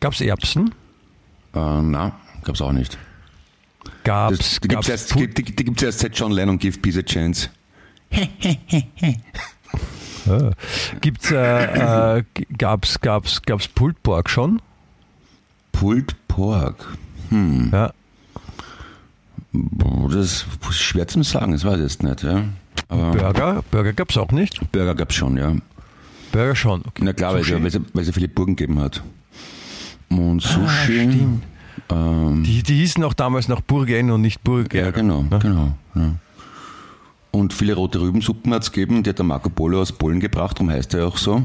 Gab es Erbsen? Äh, na, gab's auch nicht. Gab Das, es die gibt's erst, die, die, die gibt's erst seit John Lennon Give Peace a Chance. gibt's, äh, äh, gab's, gab's, gab's Pulled Pork schon? Pulled Pork. Ja. Das ist schwer zu sagen, das weiß ich jetzt nicht. Ja. Aber Burger? Burger gab es auch nicht? Burger gab's schon, ja. Burger schon. Okay. Na klar, weil es, Sushi? weil, es, weil es ja viele Burgen gegeben hat. Und Sushi. Ah, stimmt. ähm, Die, die hießen auch damals noch Burgen und nicht Burger. ja, genau, Ne? genau. Ja. Und viele rote Rübensuppen hat's gegeben, die hat der Marco Polo aus Polen gebracht, darum heißt er ja auch so.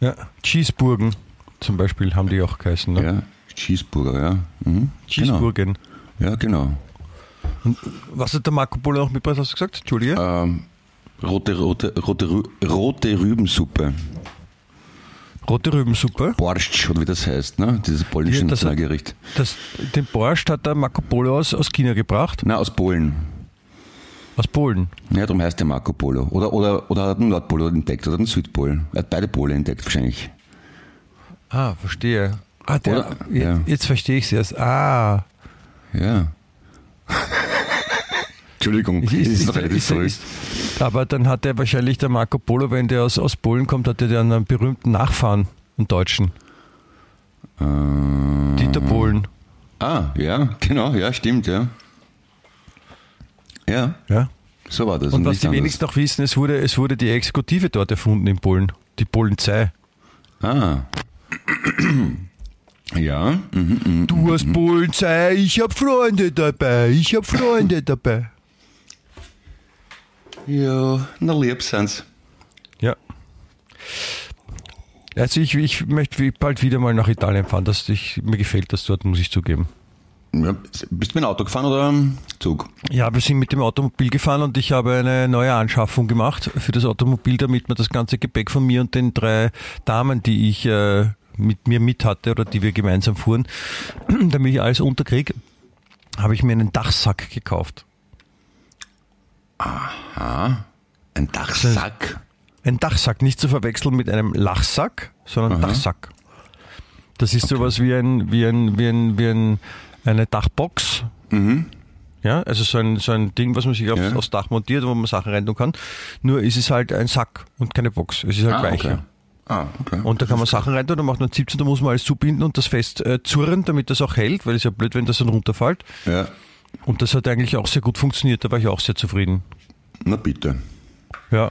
Ja. Cheeseburgen zum Beispiel haben die auch geheißen. Ne? Ja, Cheeseburger, ja. Mhm. Genau. Cheeseburgen. Ja, genau. Was hat der Marco Polo noch mitgebracht, hast du gesagt? Entschuldige. Ähm, rote, rote, rote, rote Rübensuppe. Rote Rübensuppe. Borscht, oder wie das heißt, ne? Dieses polnische Ja, das Nationalgericht. Das, den Borscht hat der Marco Polo aus, aus China gebracht, Na, aus Polen. aus Polen. Ja, darum heißt der Marco Polo. Oder, oder, oder hat den Nordpolo entdeckt oder den Südpol. Er hat beide Pole entdeckt, wahrscheinlich. Ah, verstehe. Ah, der, Oder? jetzt, Ja. jetzt verstehe ich es erst. Ah, Ja. Entschuldigung, es ist, noch relativ früh. ist- aber dann hat er wahrscheinlich der Marco Polo, wenn der aus, aus Polen kommt, hat er dann einen berühmten Nachfahren, einen Deutschen. Äh, Dieter Bohlen. ah, ja, genau, ja, stimmt, ja. Ja, Ja. so war das. Und was nicht die anders. wenigsten noch wissen, es wurde, es wurde die Exekutive dort erfunden in Polen. Die Polizei. Ah. Ja, mhm, Du hast Polizei, ich hab Freunde dabei, ich hab Freunde dabei. ja, na lieb sind's. Ja. Also ich, ich möchte bald wieder mal nach Italien fahren. Das, ich, mir gefällt das dort, muss ich zugeben. Ja, bist du mit dem Auto gefahren oder Zug? Ja, wir sind mit dem Automobil gefahren und ich habe eine neue Anschaffung gemacht für das Automobil, damit man das ganze Gepäck von mir und den drei Damen, die ich äh, mit mir mit hatte oder die wir gemeinsam fuhren, damit ich alles unterkriege, habe ich mir einen Dachsack gekauft. Ein Dachsack. Ein Dachsack, nicht zu verwechseln mit einem Lachsack, sondern Dachsack. Das ist sowas wie ein, wie ein, wie ein, wie ein, eine Dachbox. Ja, also so ein, so ein Ding, was man sich aufs, Ja. aufs Dach montiert, wo man Sachen rein tun kann. Nur ist es halt ein Sack und keine Box. Es ist halt Ah, weicher. okay. Ah, okay. Und da kann man Sachen rein tun, da macht man 17, da muss man alles zubinden und das fest äh, zurren, damit das auch hält, weil es ja blöd, wenn das dann runterfällt. Ja, Und das hat eigentlich auch sehr gut funktioniert, da war ich auch sehr zufrieden. na bitte. Ja,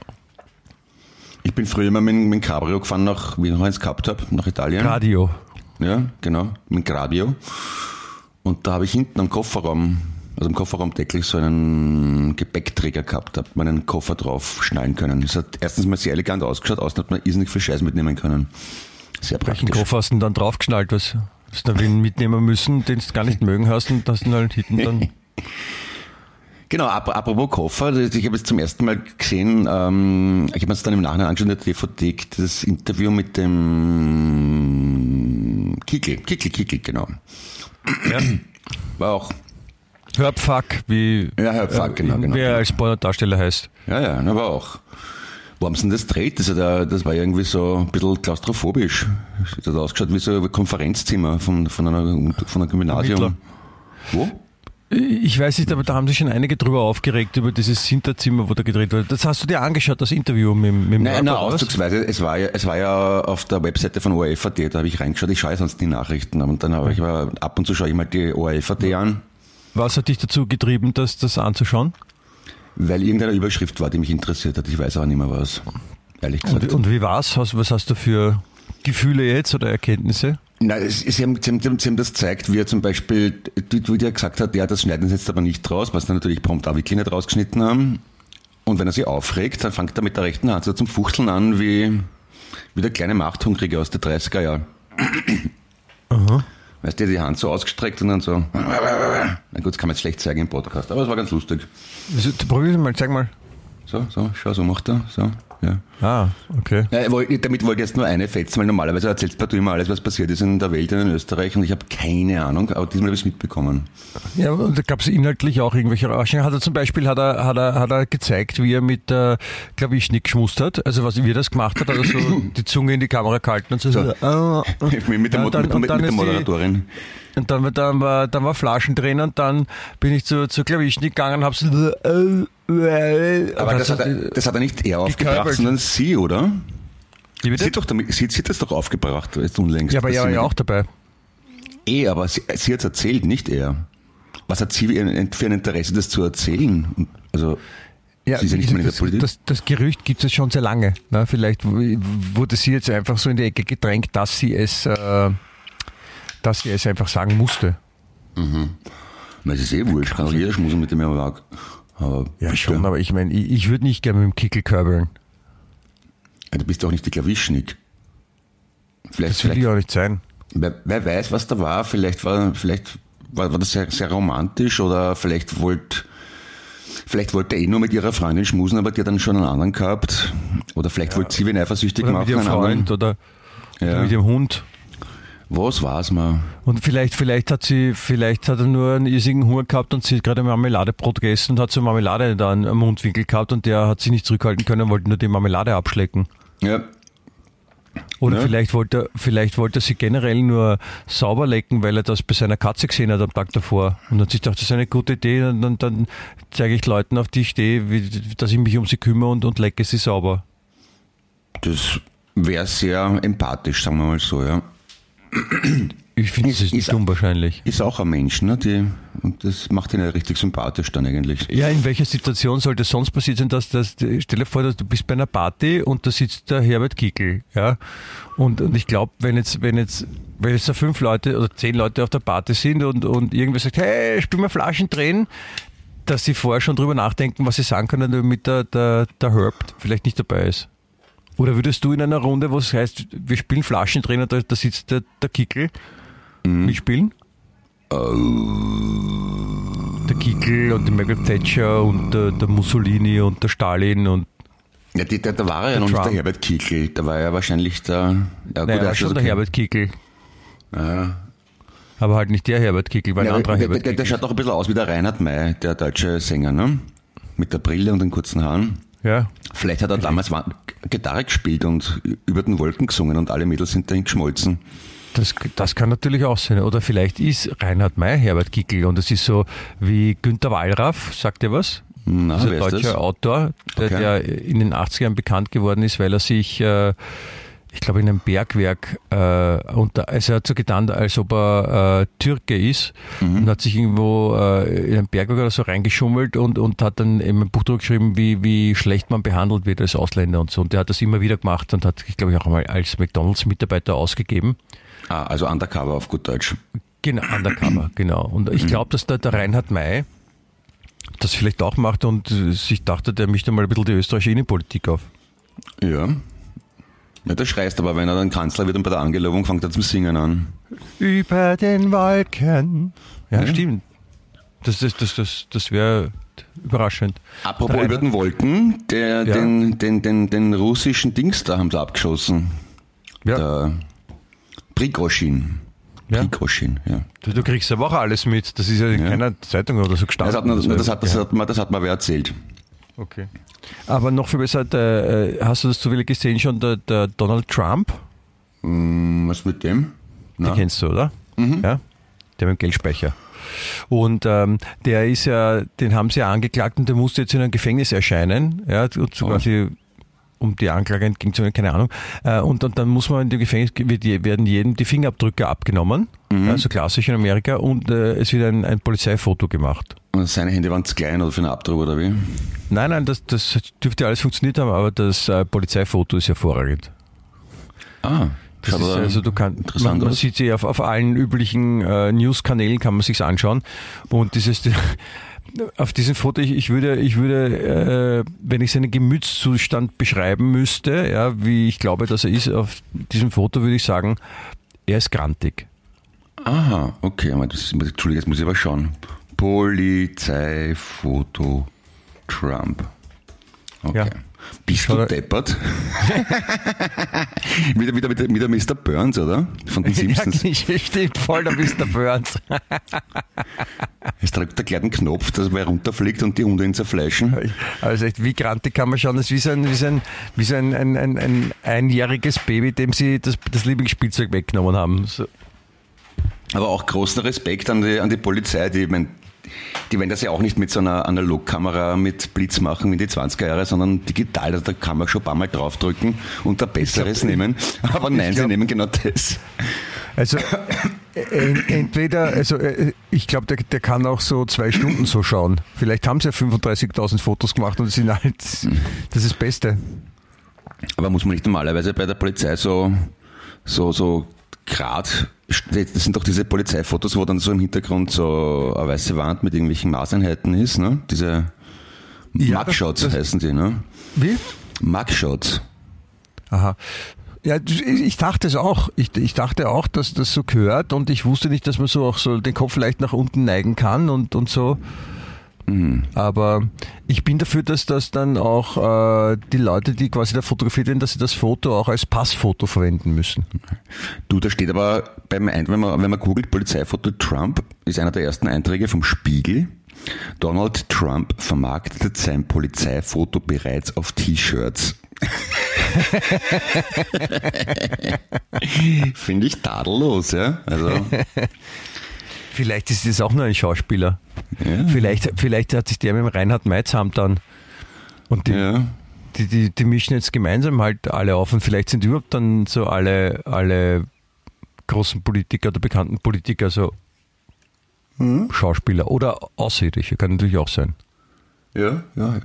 Ich bin früher mal mit, mit Cabrio gefahren, nach, wie ich noch eins gehabt habe, nach Italien. Radio. Ja, genau, mit Cabrio. Und da habe ich hinten am Kofferraum, also im Kofferraumdeckel, so einen Gepäckträger gehabt, hat man einen Koffer drauf schnallen können. Das hat erstens mal sehr elegant ausgeschaut, außerdem hat man irrsinnig viel Scheiß mitnehmen können. Sehr Welchen praktisch. Koffer hast du denn dann draufgeschnallt? Was hast du da wen mitnehmen müssen, den du gar nicht mögen hast und hast ihn halt hinten dann. Genau, ap apropos Koffer, ich habe jetzt zum ersten Mal gesehen, ähm, ich habe mir das dann im Nachhinein angeschaut in der DVD, das Interview mit dem Kickel, Kickel, Kickel, genau. Ja. War auch, Hörpfuck, wie Ja, Hörpfuck, genau, genau. wer als Pornodarsteller heißt. ja, ja, war auch. Wo haben sie denn das dreht? Das, ja- das war ja irgendwie so ein bisschen klaustrophobisch. Das hat ausgeschaut wie so ein Konferenzzimmer von, von, einer, von einem Gymnasium. Wo? Ich weiß nicht, aber da haben sich schon einige drüber aufgeregt, über dieses Hinterzimmer, wo da gedreht wurde. Das hast du dir angeschaut, das Interview mit, mit dem Nein, was? auszugsweise. Es war ja, es war ja auf der Webseite von ORF.at, da habe ich reingeschaut. Ich schaue ja sonst die Nachrichten, und dann habe ich aber ab und zu schaue ich mal die ORF.at an, Was hat dich dazu getrieben, das, das anzuschauen? weil irgendeine Überschrift war, die mich interessiert hat. Ich weiß aber nicht mehr was. Ehrlich gesagt. Und, und wie war's? Was hast du für Gefühle jetzt oder Erkenntnisse? Nein, es, sie, haben, sie, haben, sie haben- das gezeigt, wie er zum Beispiel, wie der gesagt hat, ja, das schneiden sie jetzt aber nicht raus, was sie natürlich prompt auch wirklich nicht rausgeschnitten haben. Und wenn er sich aufregt, dann fängt er mit der rechten Hand so zum Fuchteln an, wie, wie der kleine Machthungrige aus den 30er Jahren. Weißt du, die Hand so ausgestreckt und dann so. Na gut, das kann man jetzt schlecht zeigen im Podcast, aber es war ganz lustig. Also, Probier mal, zeig mal. So, so, schau, so macht er, so, ja. Ah, okay. Ja, damit wollte ich jetzt nur eine fetzen, weil normalerweise erzählst du immer alles, was passiert ist in der Welt und in Österreich und ich habe keine Ahnung, aber diesmal habe ich es mitbekommen. Ja, und da gab es inhaltlich auch irgendwelche Überraschungen. Hat er zum Beispiel hat er, hat er, hat er gezeigt, wie er mit der Klavischnick geschmust hat. Also was wie er das gemacht hat, hat er so die Zunge in die Kamera gehalten und so. Ah, ah. mit, der, Ja, Mo- dann- mit, und mit, der die- Moderatorin. Und dann, dann, war, dann war Flaschen drin und dann bin ich zu, zur Klavischnick gegangen und hab so. Aber das hat, er, das hat er nicht er aufgebracht, sondern sie, oder? Wie? Sie hat, doch damit, sie, sie hat das doch aufgebracht, jetzt unlängst. Ja, aber er war ja auch dabei. Eh, aber sie, sie hat es erzählt, nicht er. Was hat sie für ein Interesse, das zu erzählen? Also, Ja, sie ist ja nicht mehr in der Politik. das, das Gerücht gibt es schon sehr lange. Ne? Vielleicht wurde sie jetzt einfach so in die Ecke gedrängt, dass sie es, äh, dass sie es einfach sagen musste. Na, es ist eh wurscht, kann auch jeder schmusen, mit dem er mag. Aber Ja, bitte. schon, aber ich meine, ich, ich würde nicht gerne mit dem Kickel körbeln. Ja, Du bist doch nicht die Klavischnick. Vielleicht, Das will vielleicht ich auch nicht sein. Wer, wer weiß, was da war. Vielleicht war, vielleicht war, war das sehr, sehr romantisch oder vielleicht wollte, vielleicht wollte er eh nur mit ihrer Freundin schmusen, aber die hat dann schon einen anderen gehabt. Oder vielleicht wollte sie wen eifersüchtig Oder machen. mit ihrem Freund anderen. oder, oder Ja. mit ihrem Hund. Was war's mal? Und vielleicht, vielleicht hat sie, vielleicht hat er nur einen irrsinnigen Hunger gehabt und sie hat gerade Marmeladebrot gegessen und hat so Marmelade da am Mundwinkel gehabt und der hat sich nicht zurückhalten können und wollte nur die Marmelade abschlecken. Ja. Oder Ja. vielleicht wollte er, vielleicht wollte er sie generell nur sauber lecken, weil er das bei seiner Katze gesehen hat am Tag davor. Und hat sich gedacht, das ist eine gute Idee, und dann, dann zeige ich Leuten, auf die ich stehe, wie, dass ich mich um sie kümmere und, und lecke sie sauber. Das wäre sehr empathisch, sagen wir mal so, ja. Ich finde, das ist Ist- nicht unwahrscheinlich. Ist auch ein Mensch, ne? Die, und das macht ihn ja richtig sympathisch dann eigentlich. Ja, in welcher Situation sollte es sonst passiert sein, dass das, stell dir vor, dass du bist bei einer Party und da sitzt der Herbert Kickel, ja. Und, und ich glaube, wenn jetzt, wenn jetzt, wenn jetzt da fünf Leute oder zehn Leute auf der Party sind und, und irgendwer sagt, hey, spiel mal Flaschen drehen, dass sie vorher schon drüber nachdenken, was sie sagen können, damit der, der, der Herb vielleicht nicht dabei ist. Oder würdest du in einer Runde, wo es heißt, wir spielen Flaschen drehen und da, da sitzt der, der Kickel, mitspielen? Der Kickel und die Margaret Thatcher und der, der Mussolini und der Stalin und Ja, die, da, da war er ja noch Trump. nicht der Herbert Kickl, da war er wahrscheinlich der. Ja, naja, er war hat schon also der Herbert Kickel. Ja. Aber halt nicht der Herbert Kickel, war ein Ja, anderer der, der, Herbert der, der Kickel. schaut doch ein bisschen aus wie der Reinhard May, der deutsche Sänger, ne? Mit der Brille und den kurzen Haaren. Ja. Vielleicht hat er damals Gitarre gespielt und über den Wolken gesungen und alle Mädels sind dahin geschmolzen. Das, das kann natürlich auch sein. Oder vielleicht ist Reinhard May Herbert Kickel und es ist so wie Günter Wallraff, sagt ihr was? Na, Dieser deutsche? Autor, der, Okay. der in den 80ern bekannt geworden ist, weil er sich, äh, ich glaube, in einem Bergwerk, äh, unter, also er hat so getan, als ob er äh, Türke ist Mhm. und hat sich irgendwo äh, in ein Bergwerk oder so reingeschummelt und, und hat dann eben ein Buch drüber geschrieben, wie, wie schlecht man behandelt wird als Ausländer und so. Und der hat das immer wieder gemacht und hat, ich glaube, auch einmal als McDonalds-Mitarbeiter ausgegeben. Ah, also Undercover auf gut Deutsch. Genau, undercover, genau. Und ich glaube, dass der, der Reinhard May das vielleicht auch macht und sich dachte, der mischt mal ein bisschen die österreichische Innenpolitik auf. Ja. Ja, der schreist aber, wenn er dann Kanzler wird und bei der Angelobung fängt er zum Singen an. Über den Wolken. Ja, Ja. stimmt. Das, das, das, das, das wäre überraschend. Apropos Der über den Wolken, der, Ja. den, den, den, den russischen Dings da haben sie abgeschossen. Ja, Der Prigozhin. ja. Prigozhin, ja. Du, du kriegst aber auch alles mit. Das ist ja in keiner Zeitung oder so Das gestanden. hat, man, das, hat, das, ja. hat, man, das hat mir wer erzählt. Okay. Aber noch viel besser, der, äh, hast du das zufällig gesehen schon, der, der Donald Trump? Hm, was mit dem? Den Na? kennst du, oder? Ja? Der mit dem Geldspeicher. Und ähm, der ist ja, den haben sie ja angeklagt und der musste jetzt in einem Gefängnis erscheinen, ja, und so Oh. quasi um die Anklage entgegenzunehmen, keine Ahnung. Äh, und, und dann muss man in dem Gefängnis, wird, werden jedem die Fingerabdrücke abgenommen, also klassisch in Amerika, und äh, es wird ein, ein Polizeifoto gemacht. Und seine Hände waren zu klein oder für einen Abdruck oder wie? Nein, nein, das, das dürfte alles funktioniert haben, aber das äh, Polizeifoto ist hervorragend. Ah, Das ist, also du kann, interessant man, man sieht sie auf, auf allen üblichen äh, News-Kanälen kann man sich's anschauen und dieses auf diesem Foto ich, ich würde ich würde äh, wenn ich seinen Gemütszustand beschreiben müsste ja wie ich glaube dass er ist auf diesem Foto würde ich sagen er ist grantig Aha, okay, aber das ist, Entschuldigung, jetzt muss ich aber schauen. Polizeifoto Trump. Okay. Ja. Bist Schau du deppert? wieder, wieder, wieder, wieder Mr. Burns, oder? Von den Simpsons. ja, stimmt voll der Mr. Burns Es drückt der kleinen Knopf, dass wer runterfliegt und die Hunde ihn zerfleischen. also echt wie grantig kann man schauen das ist wie so ein wie so ein, wie so ein, ein, ein, ein einjähriges Baby dem sie das, das Lieblingsspielzeug weggenommen haben so. Aber auch großen Respekt an die, an die Polizei, die, ich mein, die werden das ja auch nicht mit so einer Analogkamera mit Blitz machen wie in die 20er Jahre, sondern digital, da kann man schon ein paar Mal draufdrücken und da Besseres nehmen. Aber nein, sie glaub- nehmen genau das. Also äh, entweder, also äh, ich glaube, der, der kann auch so zwei Stunden so schauen. Vielleicht haben sie ja 35.000 Fotos gemacht und sind halt, das ist das Beste. Aber muss man nicht normalerweise bei der Polizei so, so, so grad, das sind doch diese Polizeifotos, wo dann so im Hintergrund so eine weiße Wand mit irgendwelchen Maßeinheiten ist, ne? Diese Ja, Mugshots heißen die, ne? Wie? Mugshots. Aha. Ja, ich ich dachte es auch. Ich, ich dachte auch, dass das so gehört und ich wusste nicht, dass man so auch so den Kopf leicht nach unten neigen kann und, und so. Aber ich bin dafür, dass das dann auch äh, die Leute, die quasi da fotografiert werden, dass sie das Foto auch als Passfoto verwenden müssen. Du, da steht aber beim Ein wenn man, wenn man googelt Polizeifoto Trump, ist einer der ersten Einträge vom Spiegel. Donald Trump vermarktet sein Polizeifoto bereits auf T-Shirts. Finde ich tadellos, ja. Also, Vielleicht ist das auch nur ein Schauspieler. ja. Vielleicht, vielleicht hat sich der mit dem Reinhard May dann und die, ja. die, die, die mischen jetzt gemeinsam halt alle auf und vielleicht sind überhaupt dann so alle, alle großen Politiker oder bekannten Politiker so Schauspieler oder Außerirdische, kann natürlich auch sein. Ja, ja.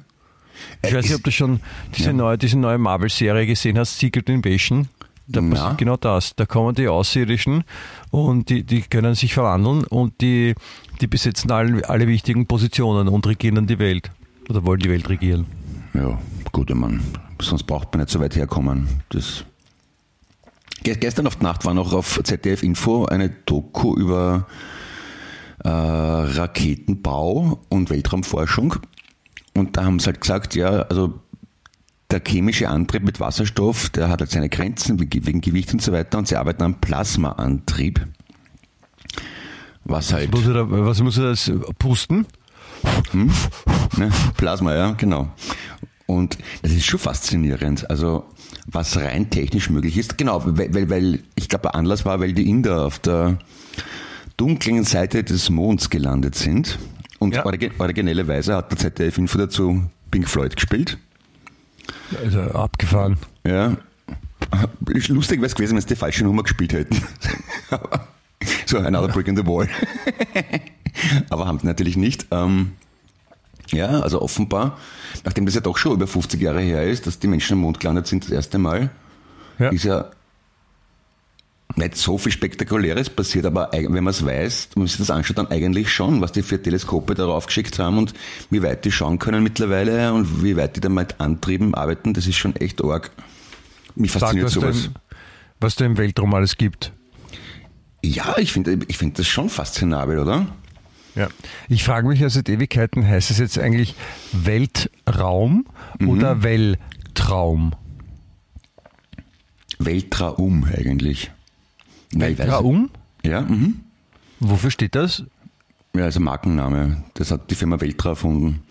Ich weiß nicht, ob du schon diese Ja. neue, diese neue Marvel-Serie gesehen hast, Secret Invasion. Da Na. passiert genau das. Da kommen die Außerirdischen und die, die können sich verwandeln und die, die besetzen alle, alle wichtigen Positionen und regieren dann die Welt. Oder wollen die Welt regieren. Ja, gut, ich Mann. Sonst braucht man nicht so weit herkommen. Das Ge Gestern auf die Nacht war noch auf ZDF Info eine Doku über äh, Raketenbau und Weltraumforschung. Und da haben sie halt gesagt, ja, also der chemische Antrieb mit Wasserstoff, der hat halt seine Grenzen wegen Gewicht und so weiter und sie arbeiten am Plasmaantrieb. Was halt. Muss er da, was muss er das pusten? Ne? Plasma, ja, genau. Und das ist schon faszinierend. Also, was rein technisch möglich ist. Genau, weil, weil, weil ich glaube, der Anlass war, weil die Inder auf der dunklen Seite des Monds gelandet sind. Und Ja. origi originellerweise hat der ZDF Info dazu Pink Floyd gespielt. Also abgefahren. Ja. Ist lustig wäre es gewesen, wenn sie die falsche Nummer gespielt hätten. so, another brick in the wall. Aber haben sie natürlich nicht. Ähm, ja, also offenbar, nachdem das ja doch schon über 50 Jahre her ist, dass die Menschen am Mond gelandet sind das erste Mal, Ja. ist ja nicht so viel Spektakuläres passiert, aber wenn man es weiß, wenn man sich das anschaut, dann eigentlich schon, was die für Teleskope darauf geschickt haben und wie weit die schauen können mittlerweile und wie weit die dann mit Antrieben arbeiten, das ist schon echt arg. Mich Sag, fasziniert was sowas. im, was da im Weltraum alles gibt. Ja, ich finde ich finde das schon faszinabel, oder? Ja. Ich frage mich ja seit Ewigkeiten, heißt es jetzt eigentlich Weltraum oder Weltraum? Weltraum eigentlich. Weltraum? Ja, mhm. Wofür steht das? ja, also Markenname. Das hat die Firma Weltra erfunden.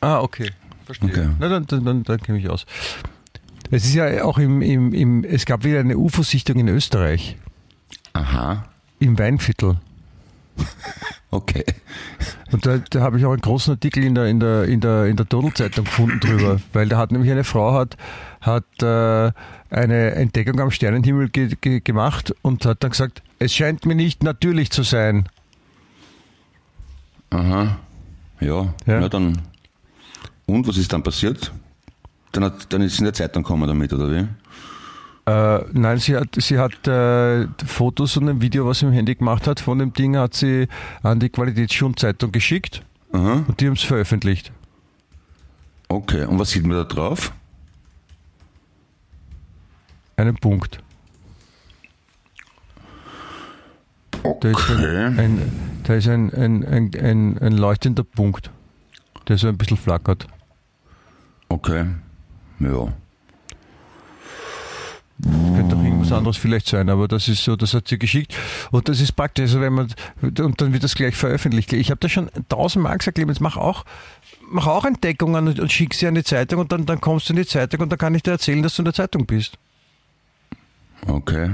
Ah, okay. Verstehe. Okay. Na, dann, dann, dann, dann kenne ich aus. Es ist ja auch im, im, im, es gab wieder eine UFO-Sichtung in Österreich, Aha, im Weinviertel. okay. Und da, da habe ich auch einen großen Artikel in der, in der, in der, in der Total-Zeitung gefunden drüber, weil da hat nämlich eine Frau hat, hat äh, eine Entdeckung am Sternenhimmel ge, ge, gemacht und hat dann gesagt, es scheint mir nicht natürlich zu sein. Aha. Ja, Ja. na dann. Und was ist dann passiert? Dann, hat, dann ist es in der Zeitung gekommen damit, oder wie? Äh, nein, sie hat, sie hat äh, Fotos und ein Video, was sie im Handy gemacht hat, von dem Ding hat sie an die Qualitätsschundzeitung geschickt Aha. und die haben es veröffentlicht. Okay, und was sieht man da drauf? Einen Punkt. Da ist ein, Okay. ein, da ist ein, ein, ein, ein, ein leuchtender Punkt, der so ein bisschen flackert. Okay. Ja. Könnte auch irgendwas anderes vielleicht sein, aber das ist so, das hat sie geschickt. Und das ist praktisch, also wenn man, und dann wird das gleich veröffentlicht. Ich habe das schon tausendmal gesagt, Clemens, mach auch, mach auch Entdeckungen und, und schick sie an die Zeitung und dann, dann kommst du in die Zeitung und dann kann ich dir erzählen, dass du in der Zeitung bist. Okay.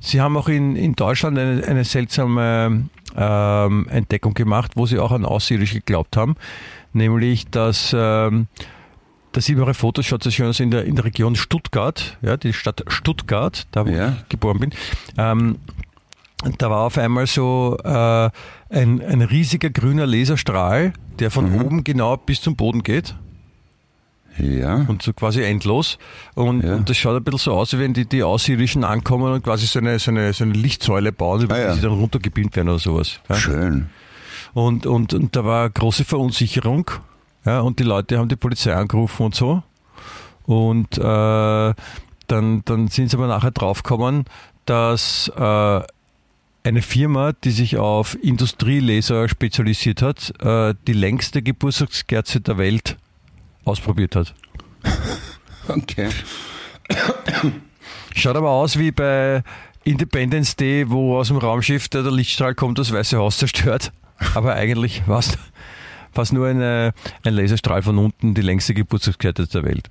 Sie haben auch in, in Deutschland eine, eine seltsame ähm, Entdeckung gemacht, wo sie auch an Außerirdische geglaubt haben, nämlich dass ähm, dass sie ihre Fotos schaut so schön aus in der, in der Region Stuttgart, ja, die Stadt Stuttgart, da wo Ja. ich geboren bin. Ähm, da war auf einmal so äh, ein, ein riesiger grüner Laserstrahl, der von oben genau bis zum Boden geht Ja. und so quasi endlos. Und, Ja. und das schaut ein bisschen so aus, wie wenn die, die Außerirdischen ankommen und quasi so eine, so eine, so eine Lichtsäule bauen, über Ah, ja. die sie dann runtergebeamt werden oder sowas. Ja. Schön. Und, und, und da war große Verunsicherung. Ja, und die Leute haben die Polizei angerufen und so. Und äh, dann, dann sind sie aber nachher draufgekommen, dass äh, eine Firma, die sich auf Industrielaser spezialisiert hat, äh, die längste Geburtstagskerze der Welt ausprobiert hat. Okay. Schaut aber aus wie bei Independence Day, wo aus dem Raumschiff der, der Lichtstrahl kommt, das Weiße Haus zerstört. Aber eigentlich war es nur eine, ein Laserstrahl von unten, die längste Geburtstagskette der Welt.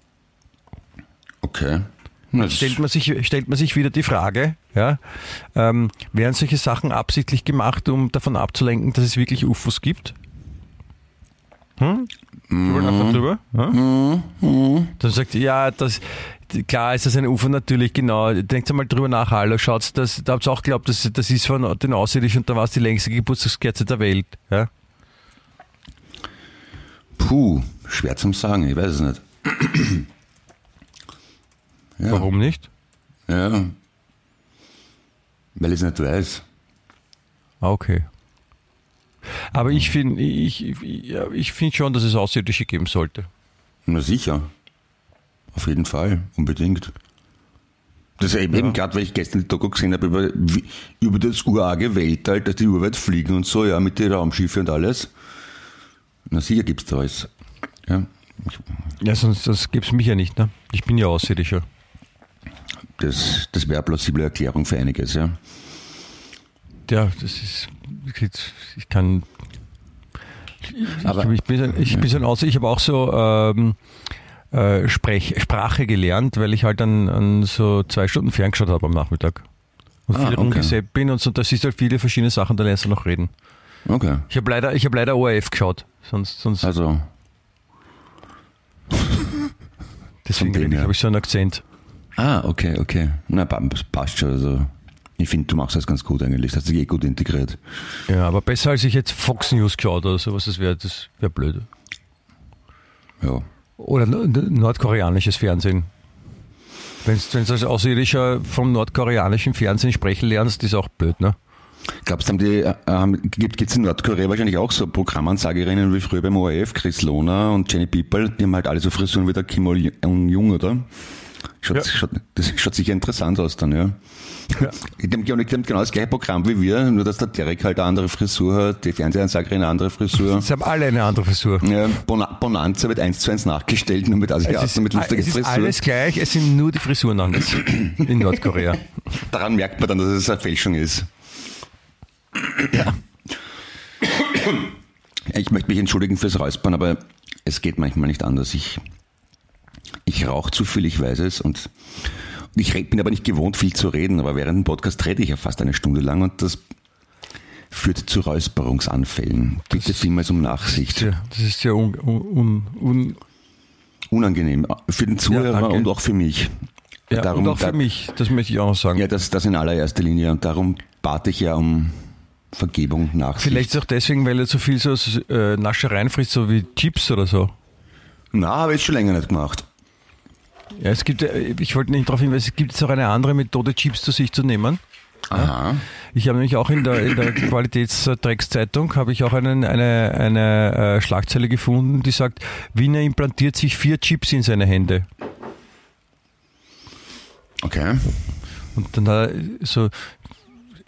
Okay. Das- stellt man sich, stellt man sich wieder die Frage, ja, ähm, werden solche Sachen absichtlich gemacht, um davon abzulenken, dass es wirklich UFOs gibt? Hm? Wir wollen einfach drüber. Ja? Dann sagt, ja, das, klar ist das ein UFO natürlich, genau. Denkt einmal drüber nach, hallo, schaut, das, da habt ihr auch geglaubt, das, das ist von den Außerirdischen und da war es die längste Geburtstagskerze der Welt. Ja? Puh, schwer zum sagen, ich weiß es nicht. ja. Warum nicht? Ja. Weil ich es nicht weiß. Ah, okay. Aber ich finde ich, ich, ja, find schon, dass es Außerirdische geben sollte. Na sicher. Auf jeden Fall, unbedingt. Das ist eben, eben gerade, weil ich gestern die Doku gesehen habe über, über das urarge Weltall, dass die urweit fliegen und so, ja, mit den Raumschiffen und alles. Na sicher gibt's da alles. Ja, Ja, sonst das gäbe es mich ja nicht, ne? Ich bin ja Außerirdischer. das, das wäre eine plausible Erklärung für einiges, ja. Ja, das ist. Ich kann. Ich, Aber- ich, bin, ich bin so ein Außer. Ich habe auch so ähm, äh, Sprech, Sprache gelernt, weil ich halt an, an so zwei Stunden ferngeschaut habe am Nachmittag. Und Ah, viel okay. rumgesäppt bin und so, da siehst du halt viele verschiedene Sachen, da lernst du noch reden. Okay. Ich habe leider, ich habe leider ORF geschaut. Sonst, sonst Also, deswegen her. habe ich so einen Akzent. ah, okay, okay. Na, passt schon. Also, ich finde, du machst das ganz gut eigentlich. Das hast du eh gut integriert. Ja, aber besser als ich jetzt Fox News geschaut oder sowas, das wäre das wär blöd. Ja. Oder nordkoreanisches Fernsehen. Wenn du als Außerirdischer vom nordkoreanischen Fernsehen sprechen lernst, ist auch blöd, ne? Glaubst du, haben die, äh, ähm, gibt es in Nordkorea wahrscheinlich auch so Programmansagerinnen wie früher beim ORF, Chris Lohner und Jenny People, die haben halt alle so Frisuren wie der Kim Il-jung, oder? Schaut, Ja. schaut, das schaut sicher interessant aus dann, ja. Die haben, die haben genau das gleiche Programm wie wir, nur dass der Derek halt eine andere Frisur hat, die Fernsehansagerin eine andere Frisur. Sie haben alle eine andere Frisur. Ja, Bona- Bonanza wird eins zu eins nachgestellt, nur mit Asiaten, ist, mit lustiger es ist Frisur. alles gleich, es sind nur die Frisuren anders in Nordkorea. Daran merkt man dann, dass es eine Fälschung ist. Ich möchte mich entschuldigen fürs Räuspern, aber es geht manchmal nicht anders. Ich, ich rauche zu viel, ich weiß es. Und ich bin aber nicht gewohnt, viel zu reden. Aber während dem Podcast rede ich ja fast eine Stunde lang und das führt zu Räusperungsanfällen. Bitte vielmals um Nachsicht. Tja, Das ist ja un, un, un, Unangenehm. Für den Zuhörer danke. und auch für mich. ja, und auch für da- mich, das möchte ich auch noch sagen. Ja, das, das in allererster Linie. Und darum bat ich ja um Vergebung, Nachsicht. Vielleicht ist es auch deswegen, weil er so viel so äh, Naschereien frisst, so wie Chips oder so. Na, habe ich schon länger nicht gemacht. Ja, es gibt, äh, ich wollte nicht darauf hinweisen, es gibt jetzt auch eine andere Methode, Chips zu sich zu nehmen. Aha. Ich habe nämlich auch in der, in der Qualitätsdreckszeitung habe ich auch einen, eine, eine äh, Schlagzeile gefunden, die sagt, Wiener implantiert sich vier Chips in seine Hände. Okay. Und dann hat er so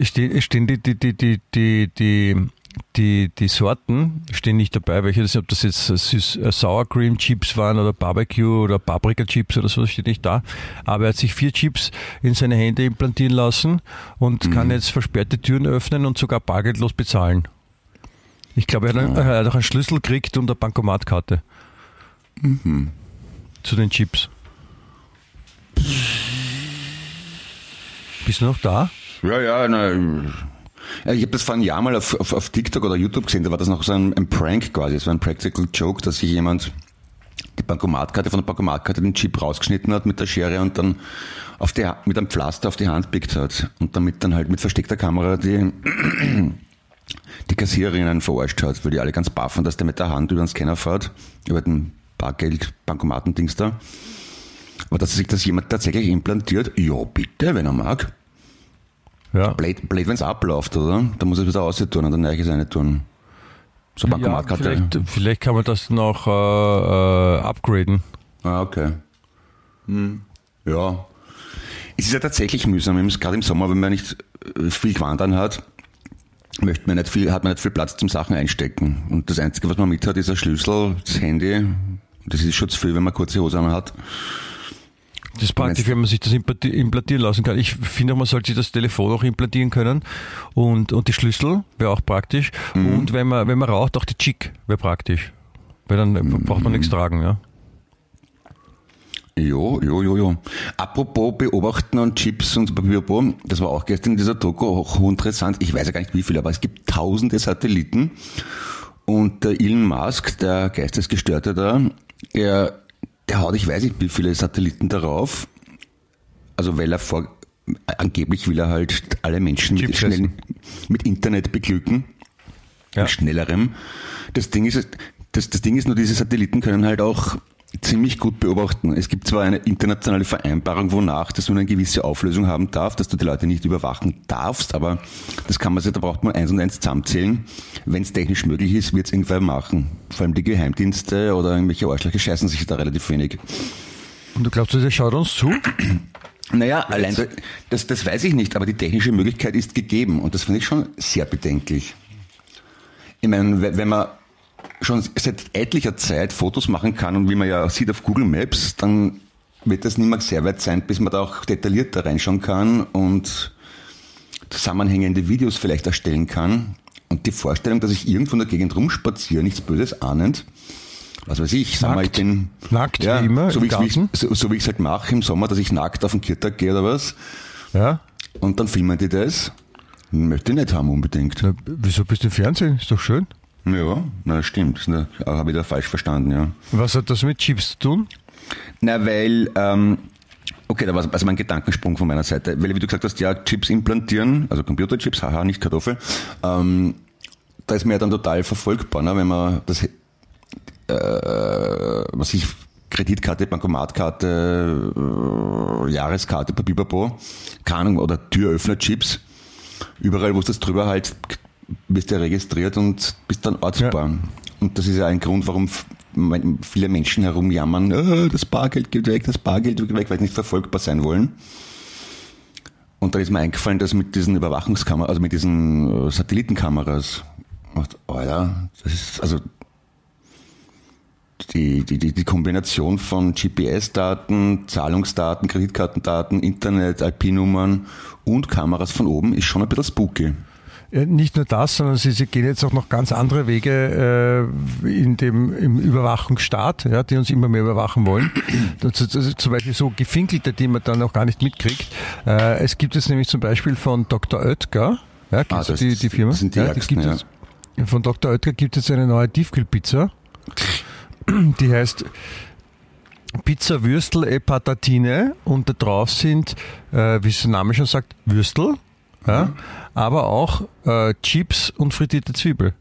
stehen, stehen die, die, die, die, die, die, die, die Sorten stehen nicht dabei, welche das, ob das jetzt süß, äh, Sour Cream Chips waren oder Barbecue oder Paprika Chips oder so, steht nicht da. Aber er hat sich vier Chips in seine Hände implantieren lassen und kann jetzt versperrte Türen öffnen und sogar bargeldlos bezahlen. Ich glaube, er hat, er hat auch einen Schlüssel gekriegt und eine Bankomatkarte. Zu den Chips. Bist du noch da? Ja, ja, na, ich habe das vor einem Jahr mal auf, auf, auf TikTok oder YouTube gesehen, da war das noch so ein, ein Prank quasi, so ein Practical Joke, dass sich jemand die Bankomatkarte von der Bankomatkarte den Chip rausgeschnitten hat mit der Schere und dann auf die, mit einem Pflaster auf die Hand pickt hat und damit dann halt mit versteckter Kamera die, die Kassiererinnen verarscht hat, weil die alle ganz baffen, dass der mit der Hand über den Scanner fährt, über den Bargeld, Bankomatendings da. Aber dass sich das jemand tatsächlich implantiert, ja bitte, wenn er mag. Ja. Blöd, blöd wenn es abläuft, oder? Da muss es wieder aussehen tun und dann neues eine tun. So Ja, Bankomatkarte. vielleicht, vielleicht kann man das noch äh, äh, upgraden. Ah, okay. Hm. Ja. Es ist ja tatsächlich mühsam, gerade im Sommer, wenn man nicht äh, viel gewandern hat, möchte man nicht viel, hat man nicht viel Platz zum Sachen einstecken. Und das Einzige, was man mit hat, ist ein Schlüssel, das Handy. Das ist schon zu viel, wenn man kurze Hose an hat. Das ist praktisch, wenn man sich das implanti- implantieren lassen kann. Ich finde auch, man sollte sich das Telefon auch implantieren können und, und die Schlüssel wäre auch praktisch. Und wenn man, wenn man raucht, auch die Chick wäre praktisch. Weil dann braucht man nichts tragen, ja. Jo, jo, jo, jo. Apropos Beobachten und Chips und Papierbo, das war auch gestern in dieser Doku auch hochinteressant. Ich weiß ja gar nicht wie viele, aber es gibt tausende Satelliten. Und der Elon Musk, der Geistesgestörte da, der, der haut, ich weiß nicht wie viele Satelliten darauf. Also weil er vor, angeblich will er halt alle Menschen mit, schnell, mit Internet beglücken. Ja. Mit schnellerem. Das Ding ist, das, das Ding ist nur, diese Satelliten können halt auch ziemlich gut beobachten. Es gibt zwar eine internationale Vereinbarung, wonach das nur eine gewisse Auflösung haben darf, dass du die Leute nicht überwachen darfst, aber das kann man sich, da braucht man eins und eins zusammenzählen. Wenn es technisch möglich ist, wird es irgendwer machen. Vor allem die Geheimdienste oder irgendwelche Arschlöcher scheißen sich da relativ wenig. Und du glaubst, der schaut uns zu? Naja, allein da- das, das weiß ich nicht, aber die technische Möglichkeit ist gegeben und das finde ich schon sehr bedenklich. Ich meine, we- wenn man schon seit etlicher Zeit Fotos machen kann und wie man ja sieht auf Google Maps, dann wird das nicht mehr sehr weit sein, bis man da auch detaillierter reinschauen kann und zusammenhängende Videos vielleicht erstellen kann. Und die Vorstellung, dass ich irgendwo in der Gegend rumspaziere, nichts Böses ahnend, was weiß ich, sag mal, ich Nackt. bin Nackt, ja, wie immer, so wie ich so, so wie ich es halt mache im Sommer, dass ich nackt auf den Kirtag gehe oder was, Ja. und dann filmen die das. Möchte ich nicht haben unbedingt. Na, wieso bist du im Fernsehen? Ist doch schön. Ja, na stimmt. Das habe ich da falsch verstanden, ja. Was hat das mit Chips zu tun? Na, weil, ähm, okay, da war also mein Gedankensprung von meiner Seite. Weil, wie du gesagt hast, ja, Chips implantieren, also Computerchips, haha, nicht Kartoffel, ähm, da ist man ja dann total verfolgbar, ne, wenn man das, äh, was ich, Kreditkarte, Bankomatkarte, äh, Jahreskarte, Papierpapo, keine Ahnung, oder Türöffner-Chips, überall, wo es das drüber halt, bist du ja registriert und bist dann ortsbar. Und das ist ja ein Grund, warum viele Menschen herumjammern, äh, das Bargeld geht weg, das Bargeld geht weg, weil sie nicht verfolgbar sein wollen. Und da ist mir eingefallen, dass mit diesen Überwachungskameras, also mit diesen äh, Satellitenkameras, und, Alter, das ist, also, die, die, die, die Kombination von GPS-Daten, Zahlungsdaten, Kreditkartendaten, Internet, IP-Nummern und Kameras von oben ist schon ein bisschen spooky. Ja, Nicht nur das, sondern sie, sie gehen jetzt auch noch ganz andere Wege äh, in dem, im Überwachungsstaat, ja, die uns immer mehr überwachen wollen. Zum Beispiel so gefinkelte, die man dann auch gar nicht mitkriegt. Äh, es gibt es nämlich zum Beispiel von Dr. Oetker, ja, Ah, das- die, die Firma? sind die ja, gibt ja. es. Von Dr. Oetker gibt es eine neue Tiefkühlpizza, die heißt Pizza Würstel e Patatine und da drauf sind, äh, wie es der Name schon sagt, Würstel, ja, aber auch äh, Chips und frittierte Zwiebel.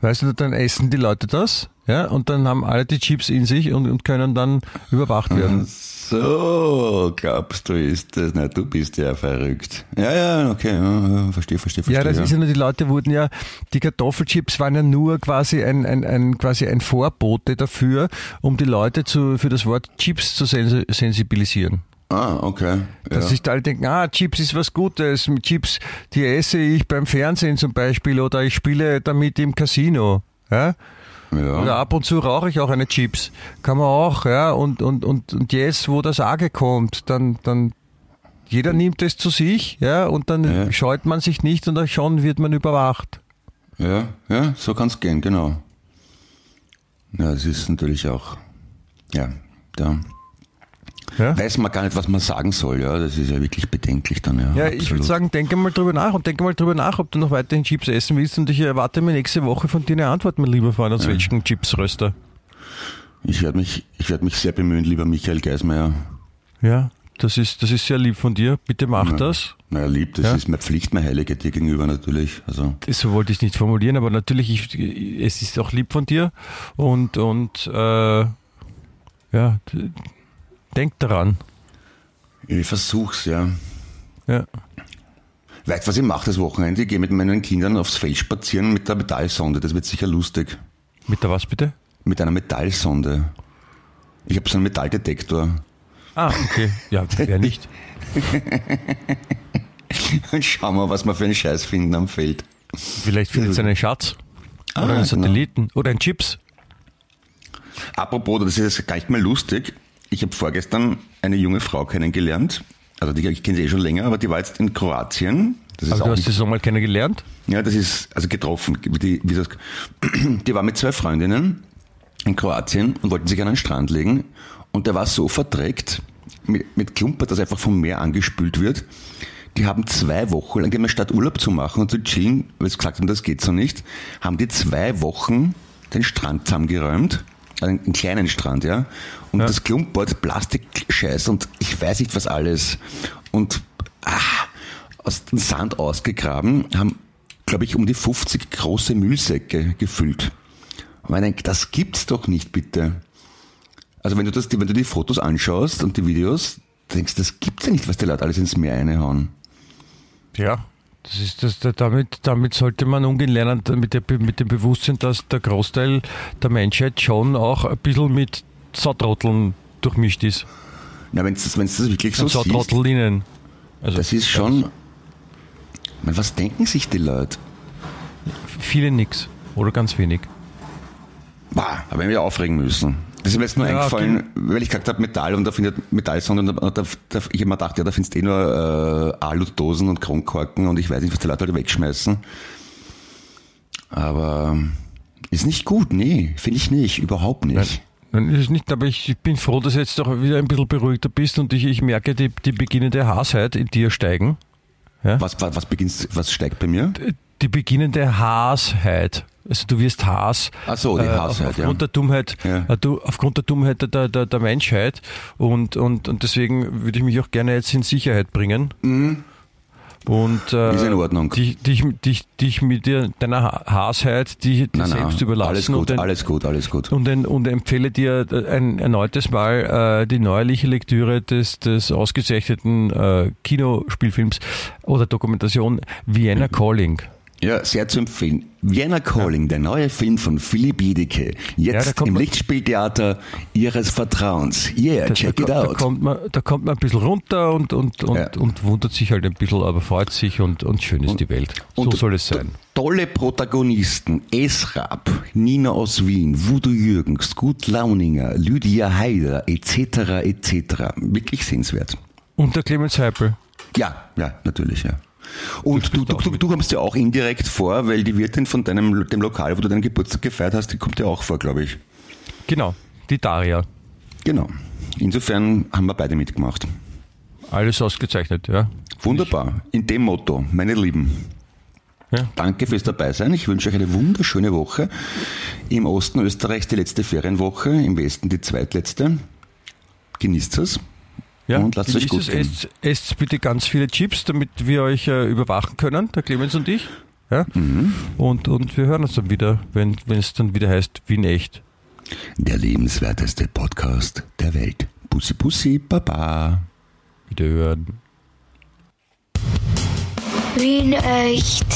Weißt du, dann essen die Leute das, ja, und dann haben alle die Chips in sich und, und können dann überwacht werden. So, glaubst du, ist das? Na, du bist ja verrückt. Ja, ja, okay, ja, ja, verstehe, verstehe, verstehe. Ja, das ist ja nur, die Leute wurden ja, die Kartoffelchips waren ja nur quasi ein, ein, ein, quasi ein Vorbote dafür, um die Leute zu, für das Wort Chips zu sensi sensibilisieren. Ah, okay. Dass Ja. sich da alle denken, ah, Chips ist was Gutes. Mit Chips, die esse ich beim Fernsehen zum Beispiel oder ich spiele damit im Casino. Ja? Oder Ja. ab und zu rauche ich auch eine Chips. Kann man auch, ja. Und, und, und, und jetzt, wo das Arge kommt, dann, dann jeder nimmt es zu sich, ja, und dann Ja. scheut man sich nicht und dann schon wird man überwacht. ja, ja, so kann es gehen, genau. Ja, es ist natürlich auch, ja, da Ja? weiß man gar nicht, was man sagen soll, ja. Das ist ja wirklich bedenklich dann, ja. Ja, ich würde sagen, denke mal drüber nach und denke mal drüber nach, ob du noch weiterhin Chips essen willst und ich erwarte mir nächste Woche von dir eine Antwort, mein lieber Freund, aus welchen Chipsröster. Ich werde mich, ich werde mich sehr bemühen, lieber Michael Geismeier. Ja, das ist, das ist sehr lieb von dir. Bitte mach das. Naja, lieb, das Ja. ist meine Pflicht, meine Heilige dir gegenüber natürlich. Also, So wollte ich es nicht formulieren, aber natürlich, ich, es ist auch lieb von dir und, und äh, ja, denk daran. ich versuch's, ja. Ja. Weißt du, was ich mache das Wochenende? Ich gehe mit meinen Kindern aufs Feld spazieren mit der Metallsonde. Das wird sicher lustig. Mit der was bitte? Mit einer Metallsonde. Ich habe so einen Metalldetektor. Ah, okay. Ja, wer nicht? Und schauen wir, was wir für einen Scheiß finden am Feld. Vielleicht findet es einen Schatz. Oder Ah, einen genau. Satelliten. Oder einen Chips. Apropos, das ist jetzt gar nicht mehr lustig. Ich habe vorgestern eine junge Frau kennengelernt. Also die, ich kenne sie eh schon länger, aber die war jetzt in Kroatien. Das Aber du hast sie so mal kennengelernt? Ja, das ist also getroffen. Die, das, die war mit zwei Freundinnen in Kroatien und wollten sich an den Strand legen. Und der war so verdreckt mit, mit Klumper, das einfach vom Meer angespült wird. Die haben zwei Wochen lang, statt Urlaub zu machen und zu chillen, weil sie gesagt haben, das geht so nicht, haben die zwei Wochen den Strand zusammengeräumt. Einen, einen kleinen Strand, ja. Und das Klumpert, Plastikscheiß und ich weiß nicht was alles. Und ah, aus dem Sand ausgegraben, haben, glaube ich, um die 50 große Müllsäcke gefüllt. Und man denkt, das gibt's doch nicht, bitte. Also wenn du das, wenn du die Fotos anschaust und die Videos, denkst das gibt's ja nicht, was die Leute alles ins Meer reinhauen. Ja, das ist das, da- damit, damit sollte man umgehen lernen, mit, der, mit dem Bewusstsein, dass der Großteil der Menschheit schon auch ein bisschen mit Sautrotteln durchmischt ist. Na, wenn du das, wenn's das wirklich so Und Sautrottelinnen. Also, das ist schon, man, was denken sich die Leute? Viele nix. Oder ganz wenig. Bah, habe ich mich aufregen müssen. Das ist mir jetzt nur Ja, eingefallen, weil ich gesagt habe Metall und da findet Metallsong und da, da, da, ich habe mir gedacht, ja, da findest du eh nur äh, Aludosen und Kronkorken und ich weiß nicht, was die Leute halt wegschmeißen. Aber ist nicht gut, nee, finde ich nicht, überhaupt nicht. Nein, ist es nicht, aber ich bin froh, dass du jetzt doch wieder ein bisschen beruhigter bist und ich, ich merke die, die beginnende Haarheit in dir steigen. Was, was, was beginnt, was steigt bei mir? Die beginnende Haasheit. Also du wirst Haas. Ach so, die äh, Haasheit, auf, ja. aufgrund der Dummheit, Ja. äh, du, aufgrund der Dummheit der, der, der Menschheit und, und, und deswegen würde ich mich auch gerne jetzt in Sicherheit bringen. Und äh, Mhm. Ist in Ordnung. Dich, dich, dich, dich mit dir, deiner Ha- Haasheit, die, nein, selbst überlassen alles gut, und, alles gut, alles gut. und, den, und empfehle dir ein erneutes Mal äh, die neuerliche Lektüre des, des ausgezeichneten äh, Kinospielfilms oder Dokumentation Vienna Calling. Ja, sehr zu empfehlen. Vienna Calling, der neue Film von Philipp. Ja, da Jetzt kommt im Lichtspieltheater Ihres Vertrauens. Yeah, check da, it da, out. kommt man, da kommt man ein bisschen runter und, und, und, Ja. und wundert sich halt ein bisschen, aber freut sich und, und schön ist die Welt. So Und soll es sein. Tolle Protagonisten. Esrap, Nina aus Wien, Voodoo Jürgens, Gut Launinger, Lydia Haider, etc., etc. Wirklich sehenswert. Und der Clemens Heipel. Ja, ja, natürlich, ja. Und du, du, du, du kommst ja auch indirekt vor, weil die Wirtin von deinem, dem Lokal, wo du deinen Geburtstag gefeiert hast, die kommt ja auch vor, glaube ich. Genau, die Daria. Genau. Insofern haben wir beide mitgemacht. Alles ausgezeichnet, ja. Wunderbar. In dem Motto, meine Lieben. Ja. Danke fürs Dabeisein. Ich wünsche euch eine wunderschöne Woche. Im Osten Österreichs die letzte Ferienwoche, im Westen die zweitletzte. Genießt es. Ja, Und lasst euch gut es, gehen. esst, esst bitte ganz viele Chips, damit wir euch äh, überwachen können, der Clemens und ich. Ja? Mhm. Und, und wir hören uns dann wieder, wenn wenn es dann wieder heißt, Wien echt. Der lebenswerteste Podcast der Welt. Pussy, Pussy, Baba. Wiederhören. Wien echt.